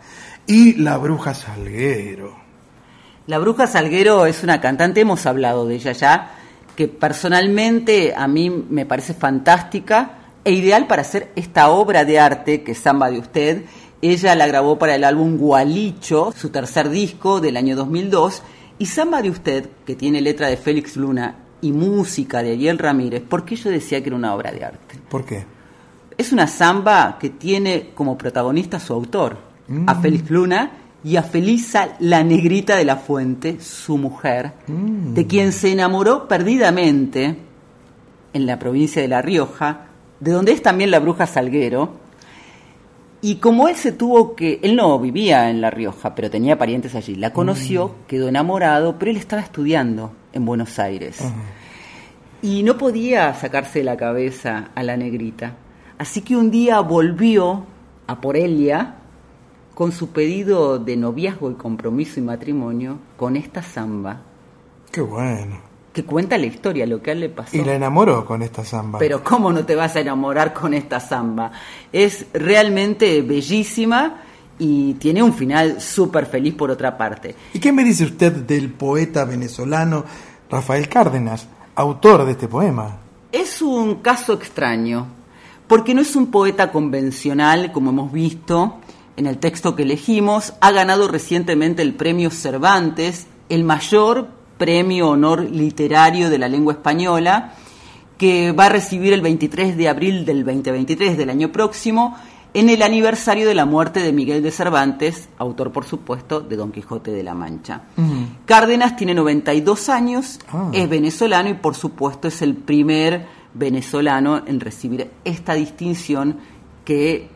Y la bruja Salguero. La Bruja Salguero es una cantante, hemos hablado de ella ya, que personalmente a mí me parece fantástica e ideal para hacer esta obra de arte que es Samba de Usted. Ella la grabó para el álbum Gualicho, su tercer disco del año 2002, y Samba de Usted, que tiene letra de Félix Luna y música de Ariel Ramírez, ¿por qué yo decía que era una obra de arte? ¿Por qué? Es una samba que tiene como protagonista a su autor, a Félix Luna, y a Felisa, la negrita de la fuente, su mujer, de quien se enamoró perdidamente en la provincia de La Rioja, de donde es también la bruja Salguero. Y como él se tuvo que, él no vivía en La Rioja, pero tenía parientes allí, la conoció, quedó enamorado, pero él estaba estudiando en Buenos Aires. Y no podía sacarse de la cabeza a la negrita. Así que un día volvió a por ella con su pedido de noviazgo y compromiso y matrimonio con esta samba Qué bueno. Que cuenta la historia, lo que a él le pasó. Y la enamoró con esta samba. Pero ¿cómo no te vas a enamorar con esta samba? Es realmente bellísima y tiene un final súper feliz por otra parte. ¿Y qué me dice usted del poeta venezolano Rafael Cárdenas, autor de este poema? Es un caso extraño, porque no es un poeta convencional, como hemos visto en el texto que elegimos. Ha ganado recientemente el premio Cervantes, el mayor premio honor literario de la lengua española, que va a recibir el 23 de abril del 2023 del año próximo, en el aniversario de la muerte de Miguel de Cervantes, autor, por supuesto, de Don Quijote de la Mancha. Cárdenas tiene 92 años, Ah. es venezolano y por supuesto es el primer venezolano en recibir esta distinción que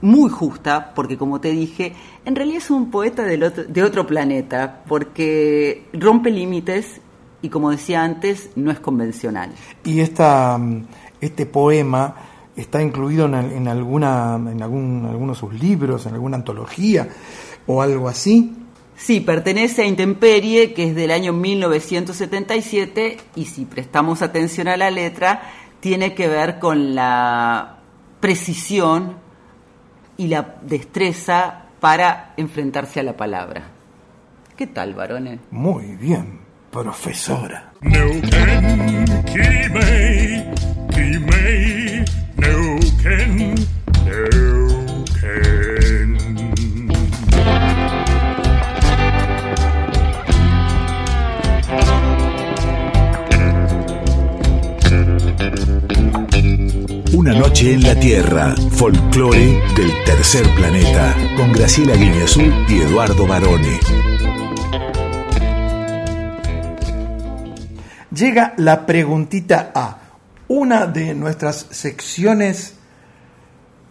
muy justa, porque como te dije, en realidad es un poeta del otro- de otro planeta, porque rompe límites y como decía antes, no es convencional. Y esta, mm, este poema está incluido en, en alguna, en algún, alguno de sus libros, en alguna antología o algo así. Sí, pertenece a Intemperie, que es del año 1977, y si prestamos atención a la letra, tiene que ver con la precisión y la destreza para enfrentarse a la palabra. ¿Qué tal, varones? Muy bien, profesora. Una noche en la Tierra, folclore del tercer planeta, con Graciela Guineazú y Eduardo Barone. Llega la preguntita A, una de nuestras secciones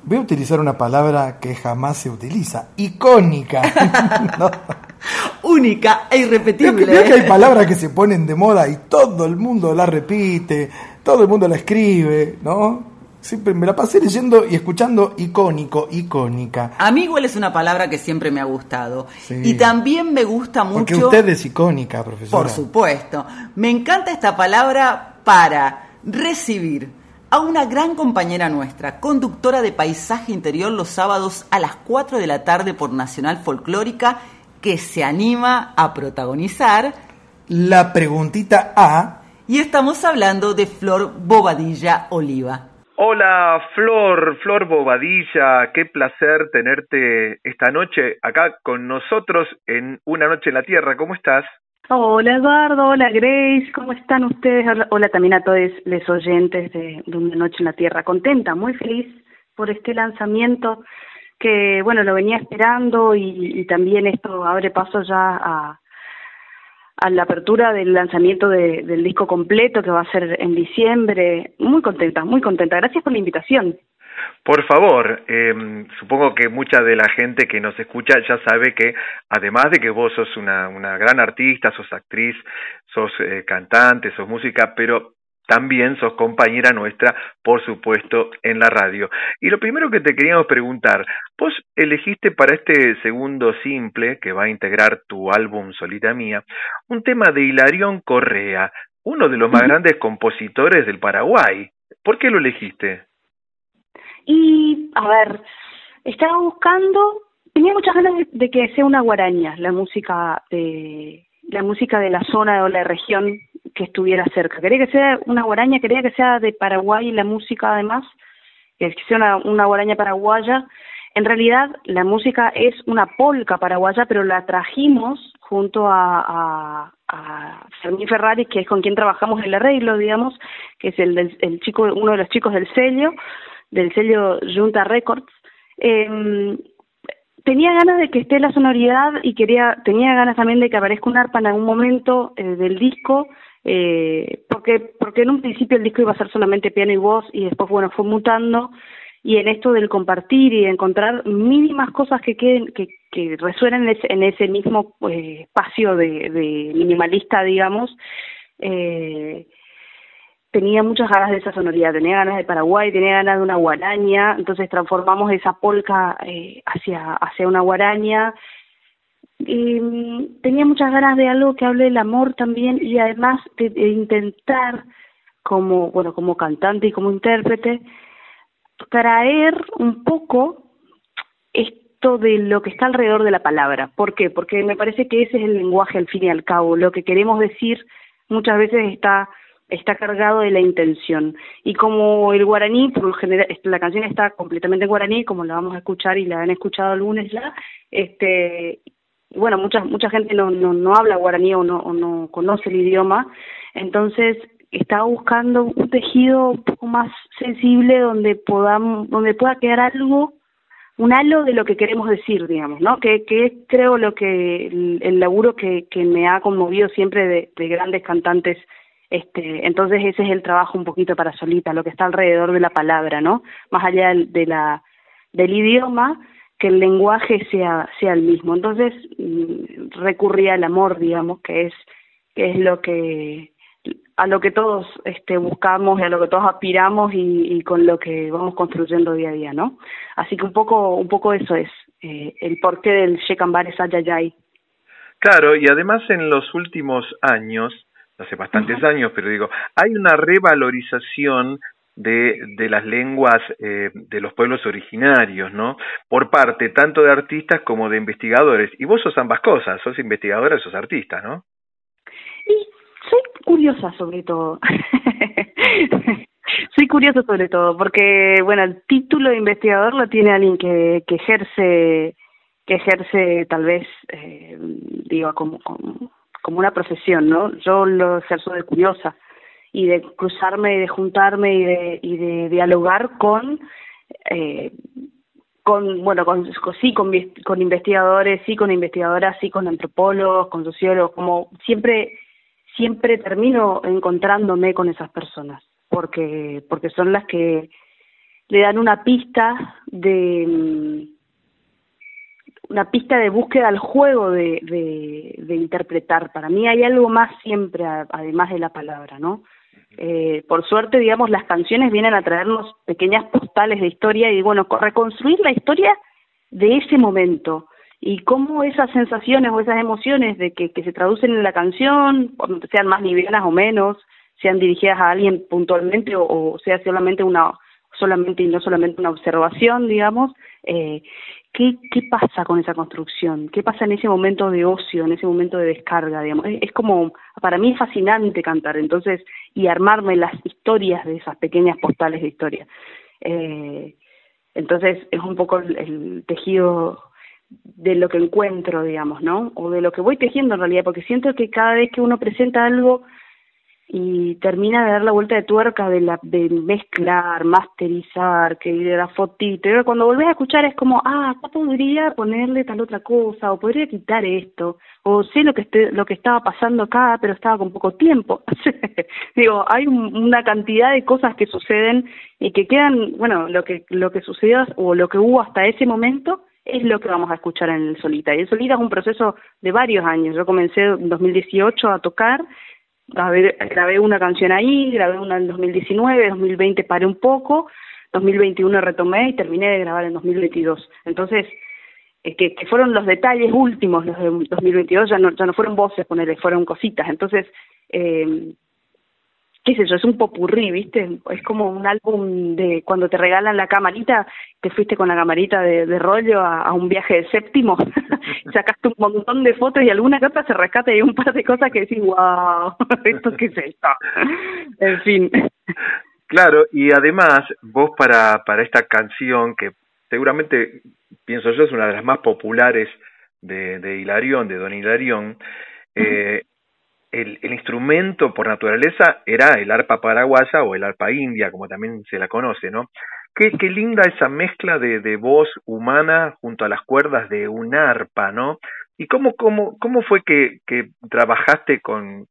voy a utilizar una palabra que jamás se utiliza, icónica. Única e irrepetible. Creo que, hay palabras que se ponen de moda y todo el mundo la repite, todo el mundo la escribe, ¿no? Siempre me la pasé leyendo y escuchando icónico, icónica. A mí igual es una palabra que siempre me ha gustado. Y también me gusta mucho... Porque usted es icónica, profesora. Por supuesto. Me encanta esta palabra para recibir a una gran compañera nuestra, conductora de Paisaje Interior los sábados a las 4 de la tarde por Nacional Folclórica, que se anima a protagonizar la preguntita A. Y estamos hablando de Flor Bobadilla Oliva. Hola Flor, Flor Bobadilla, qué placer tenerte esta noche acá con nosotros en Una Noche en la Tierra. ¿Cómo estás? Hola Eduardo, hola Grace, ¿cómo están ustedes? Hola, también a todos los oyentes de, Una Noche en la Tierra. Contenta, muy feliz por este lanzamiento que, bueno, lo venía esperando y, también esto abre paso ya a, a la apertura del lanzamiento del disco completo que va a ser en diciembre. Muy contenta, muy contenta. Gracias por la invitación. Por favor, eh, supongo que mucha de la gente que nos escucha ya sabe que además de que vos sos una, una gran artista, sos actriz, sos eh, cantante, sos música, pero también sos compañera nuestra, por supuesto, en la radio. Y lo primero que te queríamos preguntar, vos elegiste para este segundo simple, que va a integrar tu álbum Solita Mía, un tema de Hilarión Correa, uno de los más grandes compositores del Paraguay. ¿Por qué lo elegiste? Y, a ver, estaba buscando, tenía muchas ganas de, que sea una guaraña, la música de la música de la zona o la región que estuviera cerca. Quería que sea una guaraña, quería que sea de Paraguay la música además, que sea una, una guaraña paraguaya. En realidad la música es una polca paraguaya, pero la trajimos junto a, a, a Fermín Ferrari, que es con quien trabajamos el arreglo, digamos, que es el, el chico, uno de los chicos del sello, del sello Junta Records, eh, tenía ganas de que esté la sonoridad y quería tenía ganas también de que aparezca un arpa en algún momento eh, del disco eh, porque porque en un principio el disco iba a ser solamente piano y voz y después bueno fue mutando. Y en esto del compartir y encontrar mínimas cosas que queden que, que resuenen en ese, mismo eh, espacio de, de minimalista digamos eh, tenía muchas ganas de esa sonoridad, tenía ganas de Paraguay, tenía ganas de una guaraña, entonces transformamos esa polca eh, hacia, hacia una guaraña. Mm, tenía muchas ganas de algo que hable del amor también y además de, intentar como bueno como cantante y como intérprete traer un poco esto de lo que está alrededor de la palabra. ¿Por qué? Porque me parece que ese es el lenguaje al fin y al cabo. Lo que queremos decir muchas veces está está cargado de la intención. Y como el guaraní, por lo general, la canción está completamente en guaraní, como la vamos a escuchar y la han escuchado el lunes ya, este, bueno, mucha, mucha gente no, no, no habla guaraní o no, o no conoce el idioma, entonces estaba buscando un tejido un poco más sensible donde podamos, donde pueda quedar algo, un halo de lo que queremos decir, digamos, ¿no? Que, que es creo lo que el, laburo que, que me ha conmovido siempre de, de grandes cantantes este, entonces ese es el trabajo un poquito para Solita, lo que está alrededor de la palabra, ¿no? Más allá de la, del idioma, que el lenguaje sea, sea el mismo. Entonces mm, recurría al amor, digamos, que es, que es lo que a lo que todos este, buscamos y a lo que todos aspiramos y, y, con lo que vamos construyendo día a día, ¿no? Así que un poco, un poco eso es eh, el porqué del Shekambar es Ayayay. Claro, y además en los últimos años hace bastantes años, pero digo, hay una revalorización de, de las lenguas eh, de los pueblos originarios, ¿no? Por parte tanto de artistas como de investigadores. Y vos sos ambas cosas, sos investigadora y sos artista, ¿no? Y soy curiosa sobre todo. soy curiosa sobre todo, porque, bueno, el título de investigador lo tiene alguien que, que ejerce que ejerce tal vez, eh, digo, como, como como una profesión, ¿no? Yo lo ejerzo de curiosa y de cruzarme y de juntarme y de, y de dialogar con eh, con bueno con, sí con, con investigadores sí con investigadoras sí con antropólogos con sociólogos como siempre siempre termino encontrándome con esas personas porque porque son las que le dan una pista de mm, una pista de búsqueda al juego de, de, de interpretar. Para mí hay algo más siempre, además de la palabra, ¿no? Eh, por suerte, digamos, las canciones vienen a traernos pequeñas postales de historia y, bueno, reconstruir la historia de ese momento. Y cómo esas sensaciones o esas emociones de que, se traducen en la canción, sean más livianas o menos, sean dirigidas a alguien puntualmente o, o sea solamente una solamente y no solamente una observación, digamos, eh, ¿qué, ¿qué pasa con esa construcción? ¿Qué pasa en ese momento de ocio, en ese momento de descarga, digamos? Es, como, para mí es fascinante cantar, entonces, y armarme las historias de esas pequeñas postales de historia. Eh, entonces, es un poco el, el tejido de lo que encuentro, digamos, ¿no? O de lo que voy tejiendo en realidad, porque siento que cada vez que uno presenta algo, y termina de dar la vuelta de tuerca de la de mezclar, masterizar, que de la fotito, y cuando volvés a escuchar es como, ah, acá podría ponerle tal otra cosa, o podría quitar esto, o sé lo que esté, lo que estaba pasando acá, pero estaba con poco tiempo. Digo, hay una cantidad de cosas que suceden y que quedan, bueno, lo que lo que sucedió o lo que hubo hasta ese momento es lo que vamos a escuchar en el Solita. Y el Solita es un proceso de varios años. Yo comencé en 2018 a tocar grabé, grabé una canción ahí, grabé una en 2019, 2020 paré un poco, 2021 retomé y terminé de grabar en 2022. Entonces, eh, que, que, fueron los detalles últimos, los de 2022, ya no, ya no fueron voces, ponerle, fueron cositas. Entonces, eh, qué sé yo, es un popurrí, ¿viste? Es como un álbum de cuando te regalan la camarita, te fuiste con la camarita de, de rollo a, un viaje de séptimo, sacaste un montón de fotos y alguna que otra se rescata y un par de cosas que decís, wow, ¿esto qué es esto? en fin. Claro, y además vos para, para esta canción, que seguramente, pienso yo, es una de las más populares de, de Hilarión, de Don Hilarión, eh, el, el, instrumento por naturaleza era el arpa paraguaya o el arpa india, como también se la conoce, ¿no? Qué, qué linda esa mezcla de, de voz humana junto a las cuerdas de un arpa, ¿no? ¿Y cómo, cómo, cómo fue que, que trabajaste con,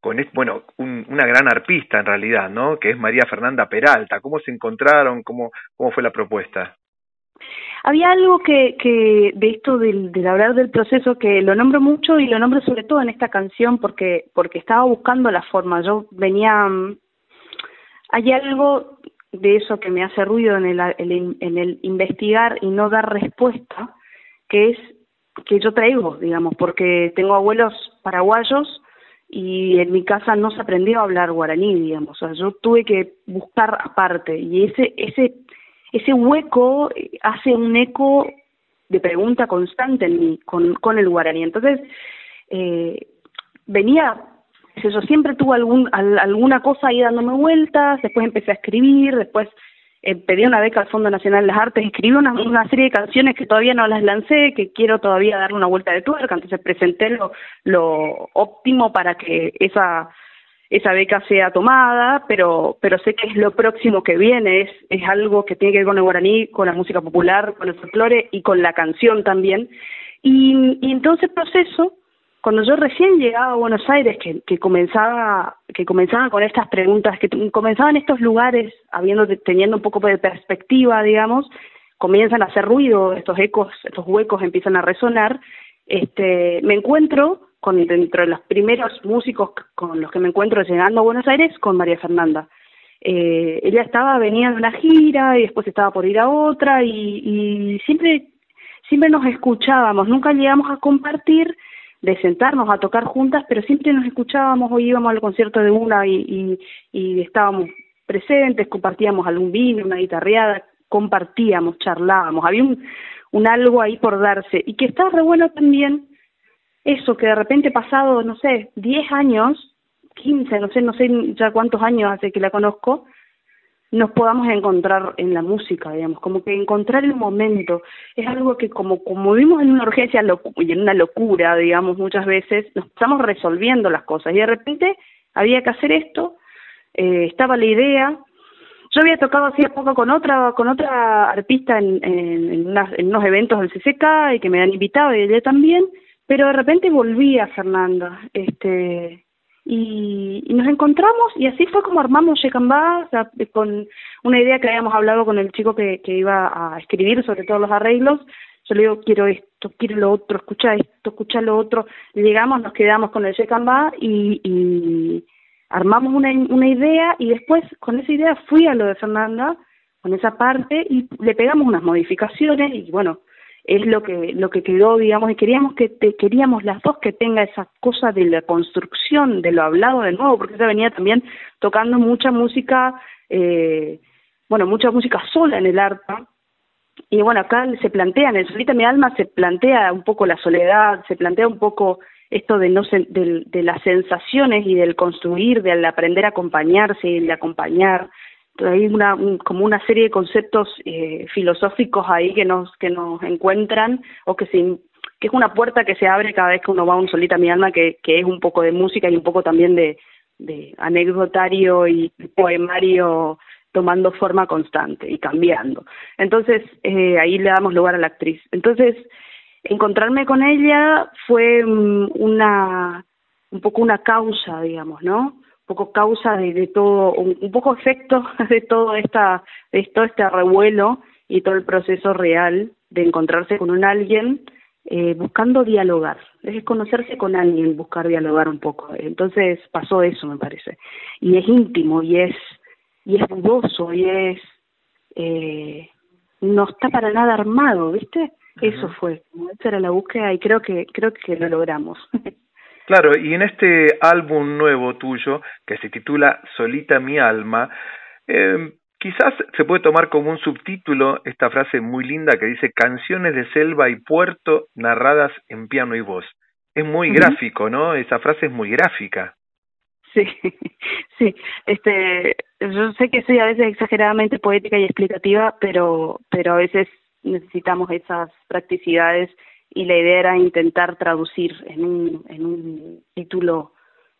con bueno, un, una gran arpista en realidad, ¿no? Que es María Fernanda Peralta. ¿Cómo se encontraron? ¿Cómo, cómo fue la propuesta? Había algo que, que de esto del, hablar del proceso que lo nombro mucho y lo nombro sobre todo en esta canción porque porque estaba buscando la forma. Yo venía mm, hay algo de eso que me hace ruido en el, el, en el investigar y no dar respuesta, que es que yo traigo, digamos, porque tengo abuelos paraguayos y en mi casa no se aprendió a hablar guaraní, digamos, o sea, yo tuve que buscar aparte y ese ese ese hueco eh, hace un eco de pregunta constante en mí con, con el guaraní. Entonces, eh, venía, yo siempre tuve algún, alguna cosa ahí dándome vueltas, después empecé a escribir, después eh, pedí una beca al Fondo Nacional de las Artes, escribí una, una serie de canciones que todavía no las lancé, que quiero todavía darle una vuelta de tuerca, entonces presenté lo, lo óptimo para que esa esa beca sea tomada, pero, pero sé que es lo próximo que viene, es, es algo que tiene que ver con el guaraní, con la música popular, con el folclore y con la canción también. Y, y proceso, cuando yo recién llegaba a Buenos Aires, que, que comenzaba, que comenzaba con estas preguntas, que comenzaba en estos lugares, habiendo, teniendo un poco de perspectiva, digamos, comienzan a hacer ruido, estos ecos, estos huecos empiezan a resonar, este, me encuentro con dentro de los primeros músicos con los que me encuentro llegando a Buenos Aires con María Fernanda. Eh, ella estaba, venía de una gira y después estaba por ir a otra y, y siempre, siempre nos escuchábamos, nunca llegamos a compartir de sentarnos a tocar juntas, pero siempre nos escuchábamos o íbamos al concierto de una y, y, y estábamos presentes, compartíamos algún vino, una guitarreada, compartíamos, charlábamos, había un, un algo ahí por darse. Y que está re bueno también eso, que de repente pasado, no sé, 10 años, 15, no sé, no sé ya cuántos años hace que la conozco, nos podamos encontrar en la música, digamos, como que encontrar el momento. Es algo que como, como vivimos en una urgencia y en una locura, digamos, muchas veces, nos estamos resolviendo las cosas y de repente había que hacer esto eh, estaba la idea. Yo había tocado hacía poco con otra con otra artista en, en, en, unos eventos del CCK y que me han invitado y ella también, pero de repente volví a Fernanda. Este, y, nos encontramos y así fue como armamos Shekambá, con una idea que habíamos hablado con el chico que, que iba a escribir sobre todos los arreglos. Yo le digo, quiero esto, quiero lo otro, escucha esto, escucha lo otro. Llegamos, nos quedamos con el Shekambá y, y armamos una, una idea y después con esa idea fui a lo de Fernanda, con esa parte y le pegamos unas modificaciones y bueno, es lo que lo que quedó digamos y queríamos que te, queríamos las dos que tenga esa cosa de la construcción de lo hablado de nuevo porque ella venía también tocando mucha música eh, bueno mucha música sola en el arpa. Y bueno acá se plantea en el solita mi alma se plantea un poco la soledad se plantea un poco esto de no de, de las sensaciones y del construir del aprender a acompañarse y de acompañar hay una como una serie de conceptos eh, filosóficos ahí que nos que nos encuentran o que se que es una puerta que se abre cada vez que uno va a un solita mi alma que, que es un poco de música y un poco también de, de anecdotario y poemario tomando forma constante y cambiando. Entonces, eh, ahí le damos lugar a la actriz. Entonces, encontrarme con ella fue mm, una, un poco una causa, digamos, ¿no? Poco causa de, todo, un, poco efecto de todo, esta, de todo este revuelo y todo el proceso real de encontrarse con un alguien eh, buscando dialogar, es conocerse con alguien, buscar dialogar un poco. Entonces pasó eso, me parece. Y es íntimo, y es, y es dudoso, y es, eh, no está para nada armado, ¿viste? Eso fue, esa era la búsqueda y creo que, creo que lo logramos. Claro, y en este álbum nuevo tuyo, que se titula Solita mi alma, eh, quizás se puede tomar como un subtítulo esta frase muy linda que dice canciones de selva y puerto narradas en piano y voz. Es muy gráfico, ¿no? Esa frase es muy gráfica. Sí, sí. Este, yo sé que soy a veces exageradamente poética y explicativa, pero, pero a veces necesitamos esas practicidades y la idea era intentar traducir en un, en un título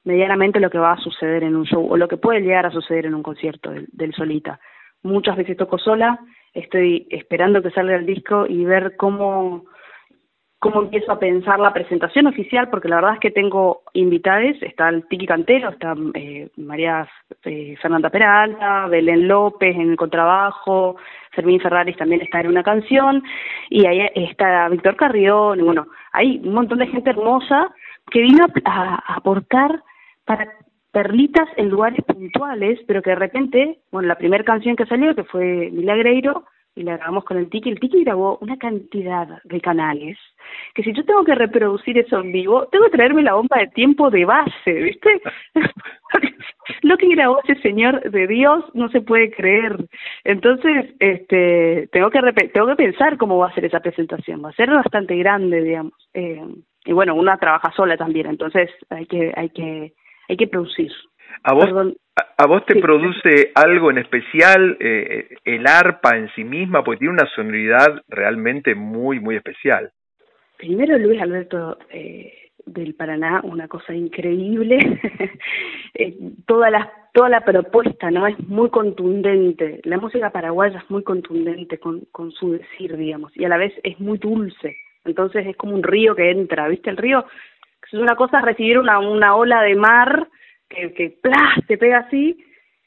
medianamente lo que va a suceder en un show o lo que puede llegar a suceder en un concierto del, del Solita. Muchas veces toco sola, estoy esperando que salga el disco y ver cómo cómo empiezo a pensar la presentación oficial, porque la verdad es que tengo invitades, está el Tiki Cantero, está eh, María eh, Fernanda Peralta, Belén López en el contrabajo, Fermín Ferraris también está en una canción, y ahí está Víctor Carrión, bueno, hay un montón de gente hermosa que vino a, aportar para perlitas en lugares puntuales, pero que de repente, bueno, la primera canción que salió, que fue Milagreiro, y la grabamos con el Tiki. El Tiki grabó una cantidad de canales que si yo tengo que reproducir eso en vivo, tengo que traerme la bomba de tiempo de base, ¿viste? Lo que grabó ese señor de Dios no se puede creer. Entonces, este, tengo que tengo que pensar cómo va a ser esa presentación. Va a ser bastante grande, digamos. Eh, y bueno, una trabaja sola también, entonces hay que hay que hay que producir. A vos, a, vos te produce algo en especial eh, el arpa en sí misma, porque tiene una sonoridad realmente muy, muy especial. Primero Luis Alberto eh, del Paraná, una cosa increíble. eh, toda la toda la propuesta no es muy contundente. La música paraguaya es muy contundente con, con su decir, digamos, y a la vez es muy dulce. Entonces es como un río que entra, ¿viste? El río es una cosa recibir una, una ola de mar que, que te pega así,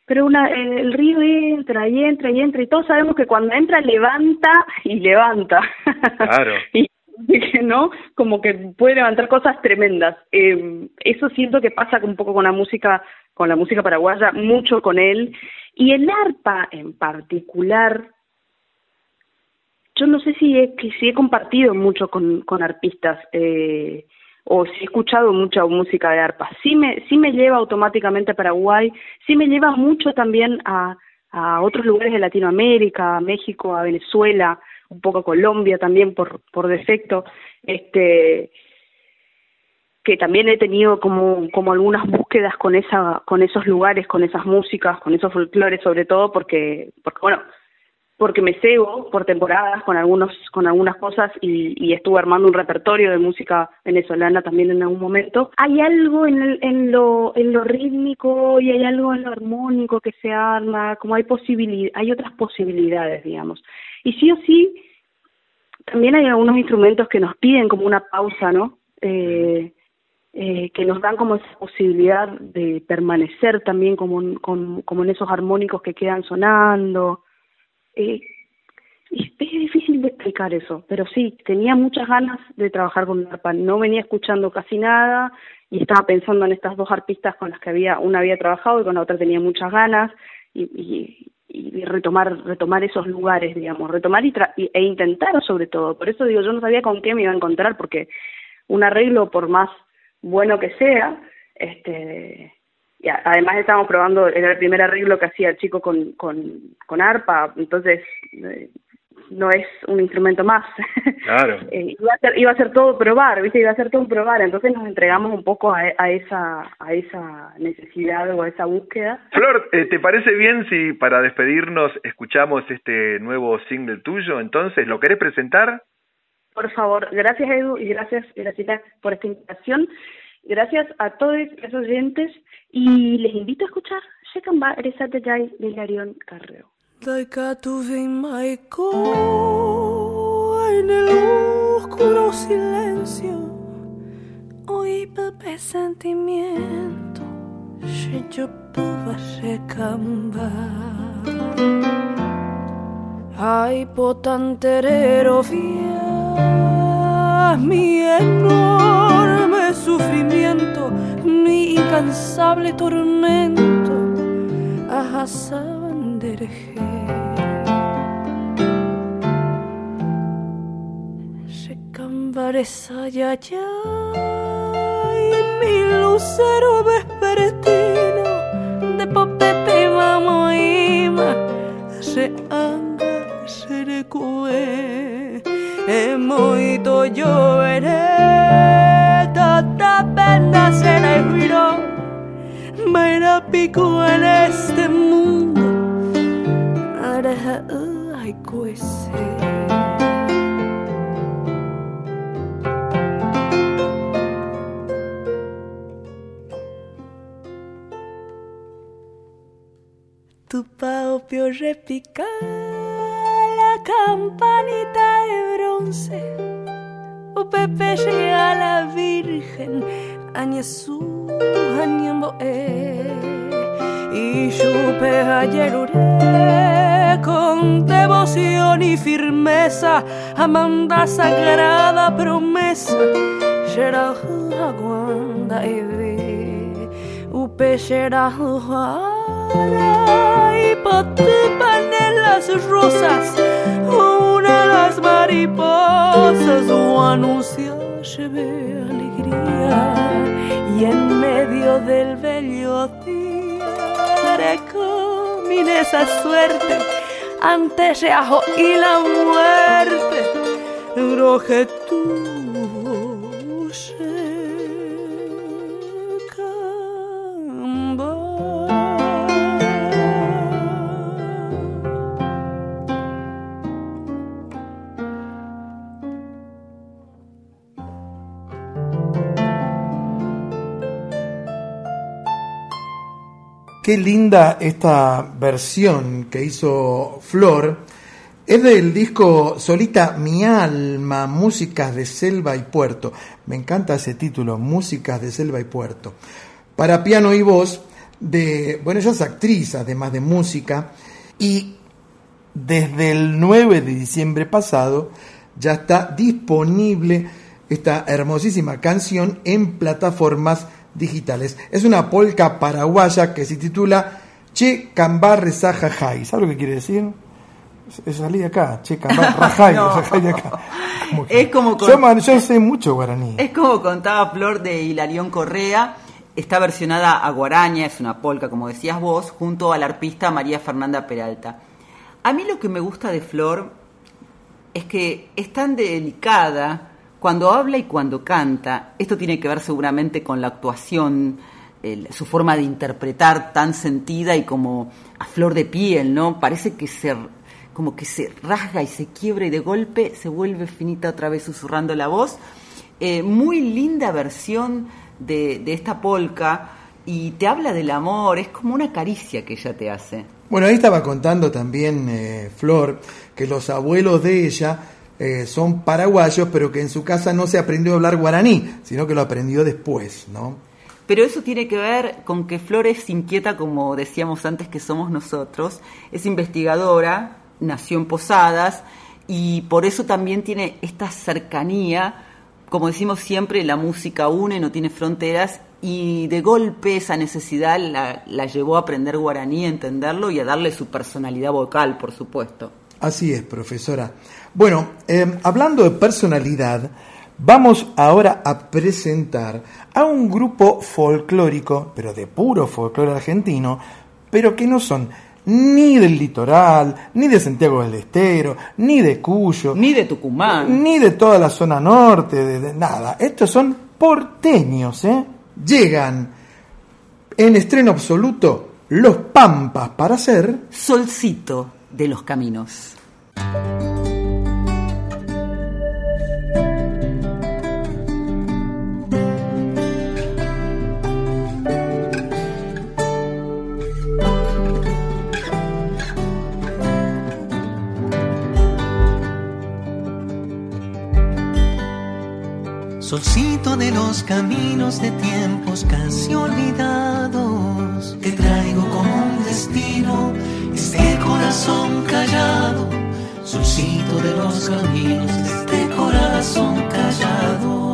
pero una, el, río entra y entra y entra y todos sabemos que cuando entra levanta y levanta. Claro. y que no, como que puede levantar cosas tremendas. Eh, eso siento que pasa un poco con la música, con la música paraguaya, mucho con él. Y el arpa en particular, yo no sé si he, que si he compartido mucho con, con artistas. Eh, o si he escuchado mucha música de arpa. Sí me, sí me lleva automáticamente a Paraguay, sí me lleva mucho también a, a otros lugares de Latinoamérica, a México, a Venezuela, un poco a Colombia también por, por defecto, este que también he tenido como, como algunas búsquedas con esa, con esos lugares, con esas músicas, con esos folclores sobre todo, porque, porque bueno, porque me cebo por temporadas con algunos con algunas cosas y, y, estuve armando un repertorio de música venezolana también en algún momento. Hay algo en, el, en lo en lo rítmico y hay algo en lo armónico que se arma como hay posibilidad hay otras posibilidades digamos. Y sí o sí también hay algunos instrumentos que nos piden como una pausa no eh, eh, que nos dan como esa posibilidad de permanecer también como, como, como en esos armónicos que quedan sonando eh, es difícil de explicar eso, pero sí, tenía muchas ganas de trabajar con un arpa. No venía escuchando casi nada y estaba pensando en estas dos arpistas con las que había, una había trabajado y con la otra tenía muchas ganas y, y, y retomar retomar esos lugares, digamos, retomar y e intentar sobre todo. Por eso digo, yo no sabía con qué me iba a encontrar porque un arreglo, por más bueno que sea, este y además estábamos probando, era el primer arreglo que hacía el chico con, con, con arpa, entonces eh, no es un instrumento más. Claro. eh, iba, a ser, iba a ser todo probar, ¿viste? Iba a ser todo probar, entonces nos entregamos un poco a, a esa a esa necesidad o a esa búsqueda. Flor, eh, ¿te parece bien si para despedirnos escuchamos este nuevo single tuyo? Entonces, ¿lo querés presentar? Por favor, gracias Edu y gracias Gracita por esta invitación. Gracias a todos los oyentes y les invito a escuchar Shekamba Eresatayay de Hilarión Carreo. en el oscuro silencio oí pepe sentimiento yo puedo recambar ay potanterero vía mi enorme sufrimiento mi incansable tormento a Hassan ya y mi lucero vespertino de popepe mamoima se anga se recue. E moito lloveré pena se la miró Mira pico en este mundo. Ahora hay cuese Tu paopio repica la campanita de bronce O Pepe llega a la Virgen Añezú, Añembo Y supe ayer con devoción y firmeza Amanda sagrada promesa. Será aguanda eve Upe será y patipan en las rosas una de las mariposas o anuncia lleve alegría y en medio del bello día recomine esa suerte ante Reajo y la muerte roje Qué linda esta versión que hizo Flor. Es del disco Solita Mi Alma, Músicas de Selva y Puerto. Me encanta ese título, Músicas de Selva y Puerto. Para piano y voz de, bueno, ella es actriz, además de música, y desde el 9 de diciembre pasado ya está disponible esta hermosísima canción en plataformas digitales. Es una polca paraguaya que se titula Che Cambar Resaja Jai. ¿Sabes lo que quiere decir? Es salir de acá, Che Cambar Rajai, No. de acá. Como que- Es como con- yo, man, yo sé mucho guaraní. Es como contaba Flor de Hilarión Correa, está versionada a guaraña, es una polca, como decías vos, junto a la arpista María Fernanda Peralta. A mí lo que me gusta de Flor es que es tan delicada cuando habla y cuando canta. Esto tiene que ver seguramente con la actuación, su forma de interpretar tan sentida y como a flor de piel, ¿no? Parece que se, como que se rasga y se quiebra y de golpe se vuelve finita otra vez susurrando la voz. Eh, muy linda versión de, de esta polca y te habla del amor, es como una caricia que ella te hace. Bueno, ahí estaba contando también eh, Flor que los abuelos de ella eh, son paraguayos, pero que en su casa no se aprendió a hablar guaraní, sino que lo aprendió después, ¿no? Pero eso tiene que ver con que Flor es inquieta, como decíamos antes que somos nosotros, es investigadora, nació en Posadas y por eso también tiene esta cercanía, como decimos siempre, la música une, no tiene fronteras y de golpe esa necesidad la, la llevó a aprender guaraní, a entenderlo y a darle su personalidad vocal, por supuesto. Así es, profesora. Bueno, eh, hablando de personalidad, vamos ahora a presentar a un grupo folclórico, pero de puro folclore argentino, pero que no son ni del litoral, ni de Santiago del Estero, ni de Cuyo, ni de Tucumán, ni de toda la zona norte, de, de nada. Estos son porteños, ¿eh? Llegan en estreno absoluto Los Pampas para hacer Solcito de los Caminos. Solcito de los caminos de tiempos casi olvidados, que traigo como un destino este corazón callado. Solcito de los caminos este corazón callado.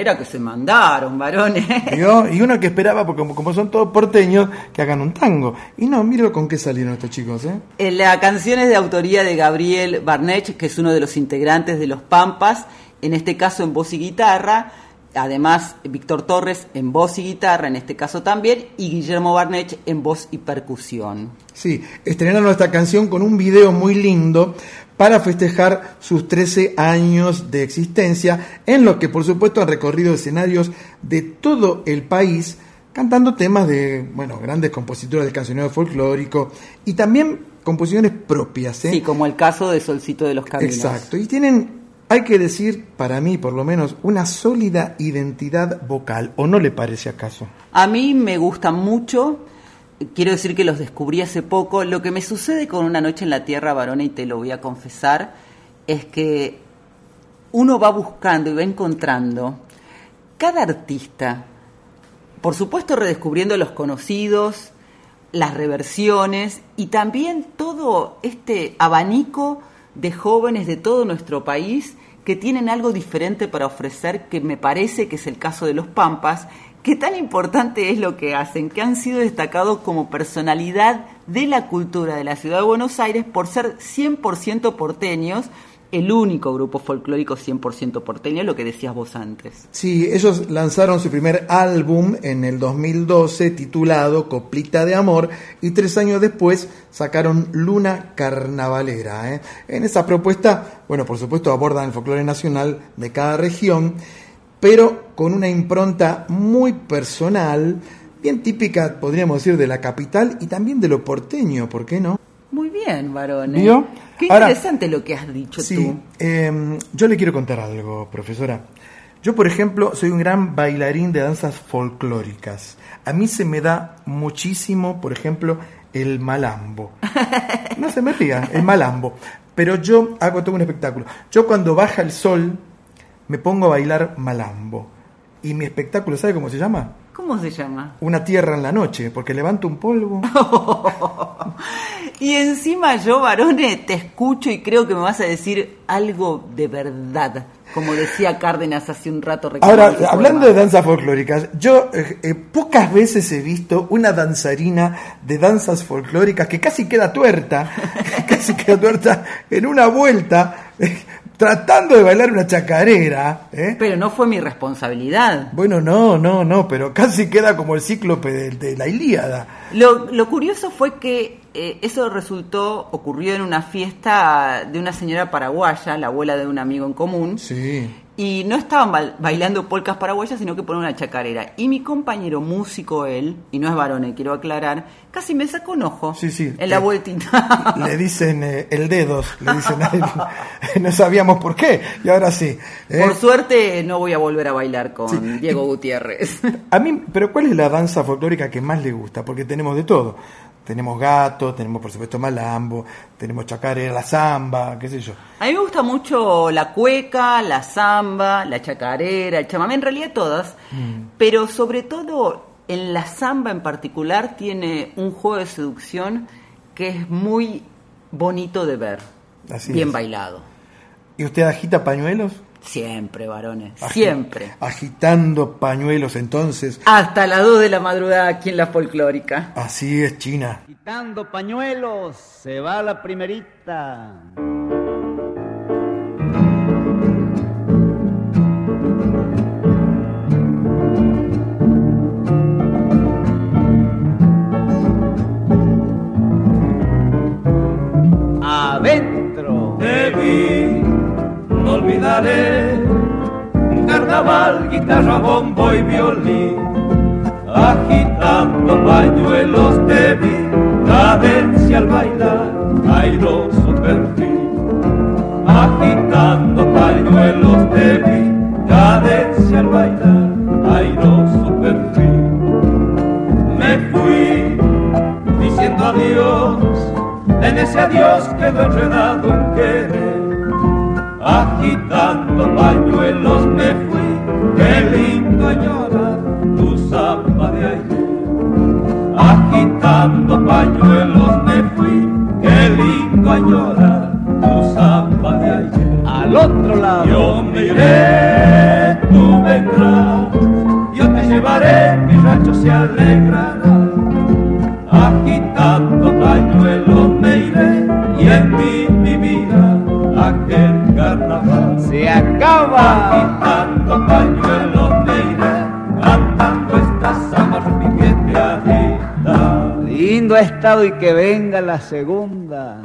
Qué chacarera que se mandaron, varones. ¿Vio? Y uno que esperaba, porque como, como son todos porteños, que hagan un tango. Y no, mira con qué salieron estos chicos, ¿eh? Eh, La canción es de autoría de Gabriel Barnech, que es uno de los integrantes de Los Pampas, en este caso en voz y guitarra, además Víctor Torres en voz y guitarra, en este caso también, y Guillermo Barnech en voz y percusión. Sí, estrenaron esta canción con un video muy lindo para festejar sus 13 años de existencia, en lo que por supuesto han recorrido escenarios de todo el país, cantando temas de, bueno, grandes compositores del cancionero folclórico y también composiciones propias. ¿eh? Sí, como el caso de Solcito de los Caminos. Exacto, y tienen, hay que decir, para mí por lo menos, una sólida identidad vocal, ¿o no le parece acaso? A mí me gusta mucho, quiero decir que los descubrí hace poco. Lo que me sucede con Una Noche en la Tierra, varona, y te lo voy a confesar, es que uno va buscando y va encontrando cada artista, por supuesto redescubriendo los conocidos, las reversiones y también todo este abanico de jóvenes de todo nuestro país que tienen algo diferente para ofrecer, que me parece que es el caso de los Pampas, que tan importante es lo que hacen, que han sido destacados como personalidad de la cultura de la ciudad de Buenos Aires por ser 100% porteños, el único grupo folclórico 100% porteño, lo que decías vos antes. Sí, ellos lanzaron su primer álbum en el 2012 titulado Coplita de Amor y tres años después sacaron Luna Carnavalera. ¿eh? En esa propuesta, bueno, por supuesto abordan el folclore nacional de cada región, pero con una impronta muy personal, bien típica, podríamos decir, de la capital y también de lo porteño, ¿por qué no? Muy bien, varones. ¿Vio? Qué Ahora- interesante lo que has dicho Sí, tú. eh, yo le quiero contar algo, profesora. Yo, por ejemplo, soy un gran bailarín de danzas folclóricas. A mí se me da muchísimo, por ejemplo, el malambo. No se me ría, el malambo. Pero yo hago todo un espectáculo. Yo cuando baja el sol, me pongo a bailar malambo. Y mi espectáculo, ¿sabe cómo se llama? ¿Cómo se llama? Una tierra en la noche, porque levanto un polvo. Y encima yo, varones, te escucho y creo que me vas a decir algo de verdad, como decía Cárdenas hace un rato. Ahora, hablando de danzas folclóricas, yo eh, eh, pocas veces he visto una danzarina de danzas folclóricas que casi queda tuerta, casi queda tuerta en una vuelta, eh, tratando de bailar una chacarera. ¿eh? Pero no fue mi responsabilidad. Bueno, no, no, no, pero casi queda como el cíclope de, de la Ilíada. Lo, lo curioso fue que eh, eso resultó, ocurrió en una fiesta de una señora paraguaya, la abuela de un amigo en común, Sí. Y no estaban ba- bailando polcas paraguayas, sino que ponían una chacarera. Y mi compañero músico, él, y no es varón, eh, quiero aclarar, casi me sacó un ojo Sí, sí. en la Eh, vueltita. Le dicen eh, el dedos, le dicen a él. No sabíamos por qué, y ahora sí. ¿eh? Por suerte no voy a volver a bailar con Diego Gutiérrez. A mí, pero ¿cuál es la danza folclórica que más le gusta? Porque tenemos de todo. Tenemos gato, tenemos por supuesto malambo, tenemos chacarera, la zamba, qué sé yo. A mí me gusta mucho la cueca, la samba, la chacarera, el chamamé, en realidad todas, pero sobre todo en la samba en particular tiene un juego de seducción que es muy bonito de ver, Así bien es. bailado. ¿Y usted agita pañuelos? Siempre, varones, Agi- siempre. Agitando pañuelos entonces. Hasta las 2 de la madrugada aquí en la folclórica. Así es, China. Quitando pañuelos, se va la primerita. Olvidaré. Carnaval, guitarra, bombo y violín. Agitando pañuelos te vi, cadencia al bailar, airoso perfil. Agitando pañuelos te vi, cadencia al bailar, airoso perfil. Me fui diciendo adiós, en ese adiós quedó enredado un querer. Agitando pañuelos me fui, qué lindo añorar tu samba de ayer. Agitando pañuelos me fui, qué lindo añorar tu samba de ayer. Al otro lado. Yo me iré, tú vendrás, yo te llevaré, mi rancho se alegrará. escoba. Agitando pañuelos iré, cantando estas amas mi que te agita. Lindo ha estado y que venga la segunda.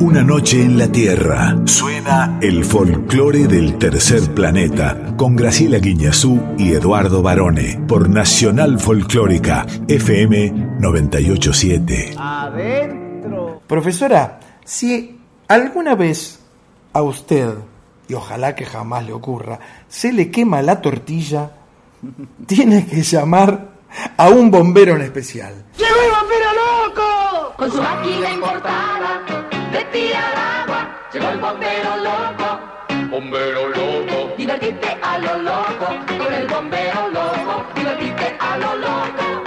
Una noche en la Tierra suena el folclore del tercer planeta con Graciela Guiñazú y Eduardo Barone por Nacional Folclórica FM 987. Adentro. Profesora, si alguna vez a usted y ojalá que jamás le ocurra, se le quema la tortilla, tiene que llamar a un bombero en especial. ¡Llegó el bombero loco! Con su máquina importada de tirar agua. Llegó el bombero loco. Bombero loco. Divertite a lo loco. Con el bombero loco. Divertite a lo loco.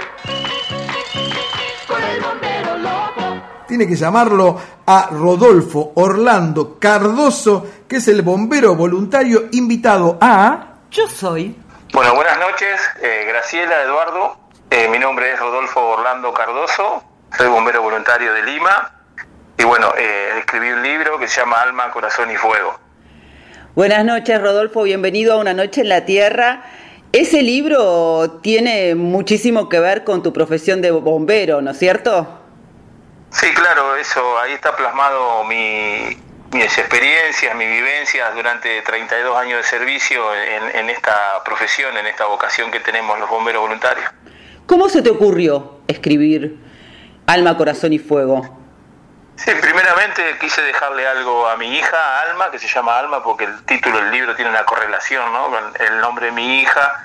Con el bombero loco. Tiene que llamarlo a Rodolfo Orlando Cardoso, que es el bombero voluntario invitado a... Yo soy. Bueno, buenas noches, eh, Graciela, Eduardo. Eh, mi nombre es Rodolfo Orlando Cardoso, soy bombero voluntario de Lima. Y bueno, eh, escribí un libro que se llama Alma, Corazón y Fuego. Buenas noches, Rodolfo. Bienvenido a Una Noche en la Tierra. Ese libro tiene muchísimo que ver con tu profesión de bombero, ¿no es cierto? Sí, claro, eso, ahí está plasmado mi, mis experiencias, mis vivencias durante 32 años de servicio en, en esta profesión, en esta vocación que tenemos los bomberos voluntarios. ¿Cómo se te ocurrió escribir Alma, Corazón y Fuego? Sí, primeramente quise dejarle algo a mi hija, Alma, que se llama Alma porque el título del libro tiene una correlación ¿no? con el nombre de mi hija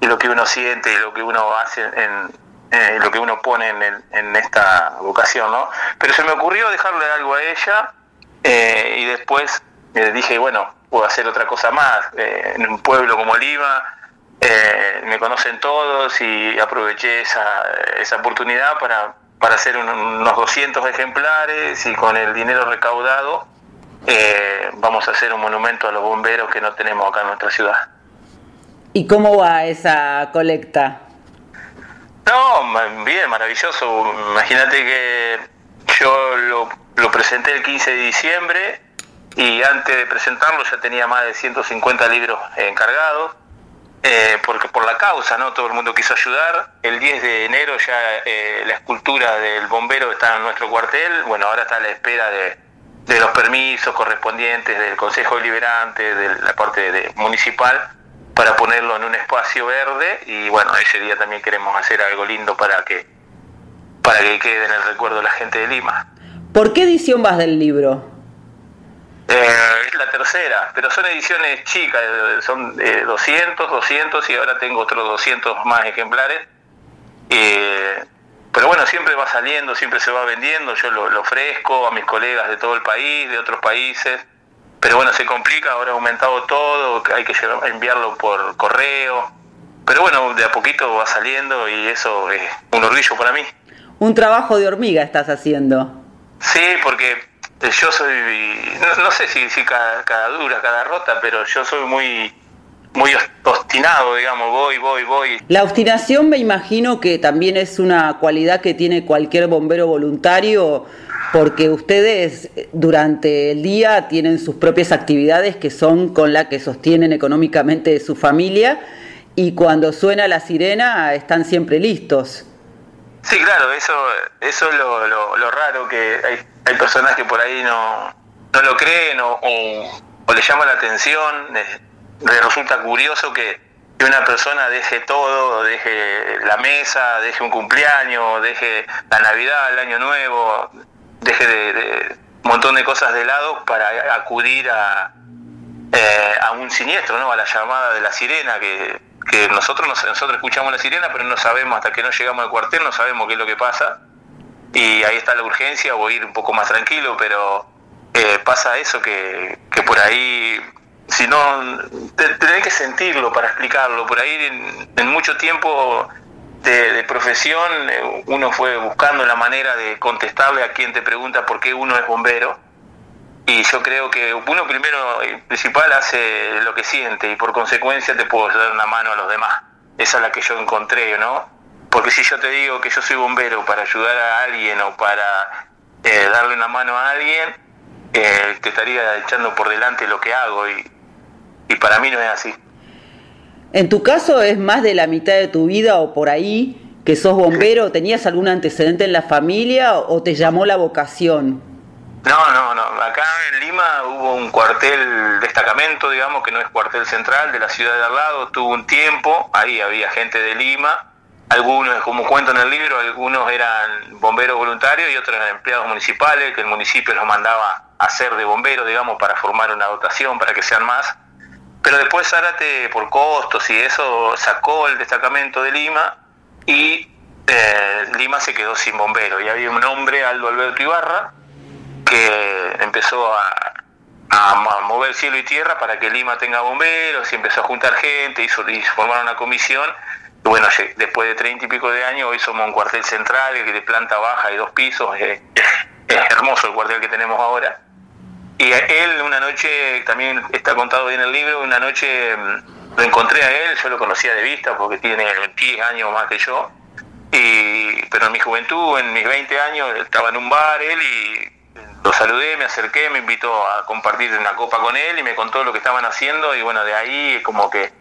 y lo que uno siente y lo que uno hace en eh, lo que uno pone en, el- en esta vocación, ¿no? Pero se me ocurrió dejarle algo a ella eh, y después eh, dije, bueno, puedo hacer otra cosa más. Eh, en un pueblo como Lima eh, me conocen todos y aproveché esa, esa oportunidad para, para hacer un- unos 200 ejemplares y con el dinero recaudado eh, vamos a hacer un monumento a los bomberos que no tenemos acá en nuestra ciudad. ¿Y cómo va esa colecta? No, bien, maravilloso. Imagínate que yo lo, lo presenté el 15 de diciembre y antes de presentarlo ya tenía más de 150 libros encargados. eh, porque por la causa, ¿no? Todo el mundo quiso ayudar. El 10 de enero ya eh, la escultura del bombero está en nuestro cuartel. Bueno, ahora está a la espera de, de los permisos correspondientes del Consejo Deliberante, de la parte municipal, para ponerlo en un espacio verde. Y bueno, ese día también queremos hacer algo lindo para que, para que quede en el recuerdo de la gente de Lima. ¿Por qué edición vas del libro? Eh, es la tercera, pero son ediciones chicas, son eh, 200, 200 y ahora tengo otros 200 más ejemplares. Eh, pero bueno, siempre va saliendo, siempre se va vendiendo, yo lo, lo ofrezco a mis colegas de todo el país, de otros países. Pero bueno, se complica, ahora ha aumentado todo, hay que llevar- enviarlo por correo. Pero bueno, de a poquito va saliendo y eso es un orgullo para mí. Un trabajo de hormiga estás haciendo. Sí, porque yo soy, no, no sé si, cada dura, cada rota, pero yo soy muy, muy obstinado, digamos, voy, voy, voy. La obstinación me imagino que también es una cualidad que tiene cualquier bombero voluntario porque ustedes eh, durante el día tienen sus propias actividades que son con las que sostienen económicamente su familia y cuando suena la sirena están siempre listos. Sí, claro, eso, eso es lo, lo, raro, que hay, personas que por ahí no, no lo creen o, o, o le llama la atención, eh, le resulta curioso que, que una persona deje todo, deje la mesa, deje un cumpleaños, deje la Navidad, el Año Nuevo, deje de, de un montón de cosas de lado para acudir a, eh, a un siniestro, ¿no? A la llamada de la sirena, que, que nosotros no- nosotros escuchamos la sirena, pero no sabemos hasta que no llegamos al cuartel, no sabemos qué es lo que pasa. Y ahí está la urgencia, o ir un poco más tranquilo, pero eh, pasa eso que, que por ahí, si no, te- tenés que sentirlo para explicarlo. Por ahí en, en mucho tiempo de, de profesión eh, uno fue buscando la manera de contestarle a quien te pregunta por qué uno es bombero. Y yo creo que uno primero y principal hace lo que siente y por consecuencia te puedo dar una mano a los demás. Esa es la que yo encontré, ¿no? Porque si yo te digo que yo soy bombero para ayudar a alguien o para eh, darle una mano a alguien, eh, te estaría echando por delante lo que hago y, y para mí no es así. En tu caso es más de la mitad de tu vida o por ahí que sos bombero? ¿Tenías algún antecedente en la familia o te llamó la vocación? No, no, no. Acá en Lima hubo un cuartel destacamento, digamos, que no es cuartel central de la ciudad de al lado. Tuvo un tiempo, ahí había gente de Lima. Algunos, como cuento en el libro, algunos eran bomberos voluntarios y otros eran empleados municipales, que el municipio los mandaba a hacer de bomberos, digamos, para formar una dotación, para que sean más. Pero después Zárate, por costos y eso, sacó el destacamento de Lima y eh, Lima se quedó sin bomberos. Y había un hombre, Aldo Alberto Ibarra, que empezó a, mover cielo y tierra para que Lima tenga bomberos y empezó a juntar gente, hizo, y formaron una comisión. Y bueno, después de treinta y pico de años, hoy somos un cuartel central de planta baja y dos pisos. Es, hermoso el cuartel que tenemos ahora. Y él una noche, también está contado bien en el libro, una noche mm, lo encontré a él, yo lo conocía de vista porque tiene 10 años más que yo. Y, pero en mi juventud, en mis 20 años, estaba en un bar él y lo saludé, me acerqué, me invitó a compartir una copa con él y me contó lo que estaban haciendo y bueno, de ahí como que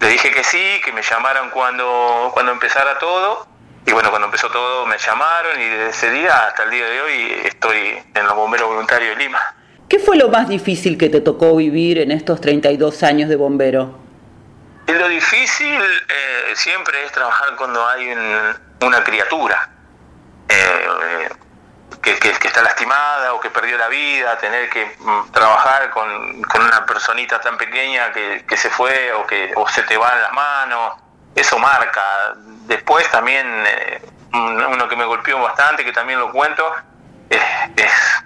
le dije que sí, que me llamaran cuando, cuando empezara todo y bueno, cuando empezó todo me llamaron y desde ese día hasta el día de hoy estoy en los bomberos voluntarios de Lima. ¿Qué fue lo más difícil que te tocó vivir en estos 32 años de bombero? Lo difícil eh, siempre es trabajar cuando hay una criatura. Eh, que, está lastimada o que perdió la vida, tener que mm, trabajar con, una personita tan pequeña que, se fue o que o se te va en las manos, eso marca. Después también, eh, uno que me golpeó bastante, que también lo cuento, es,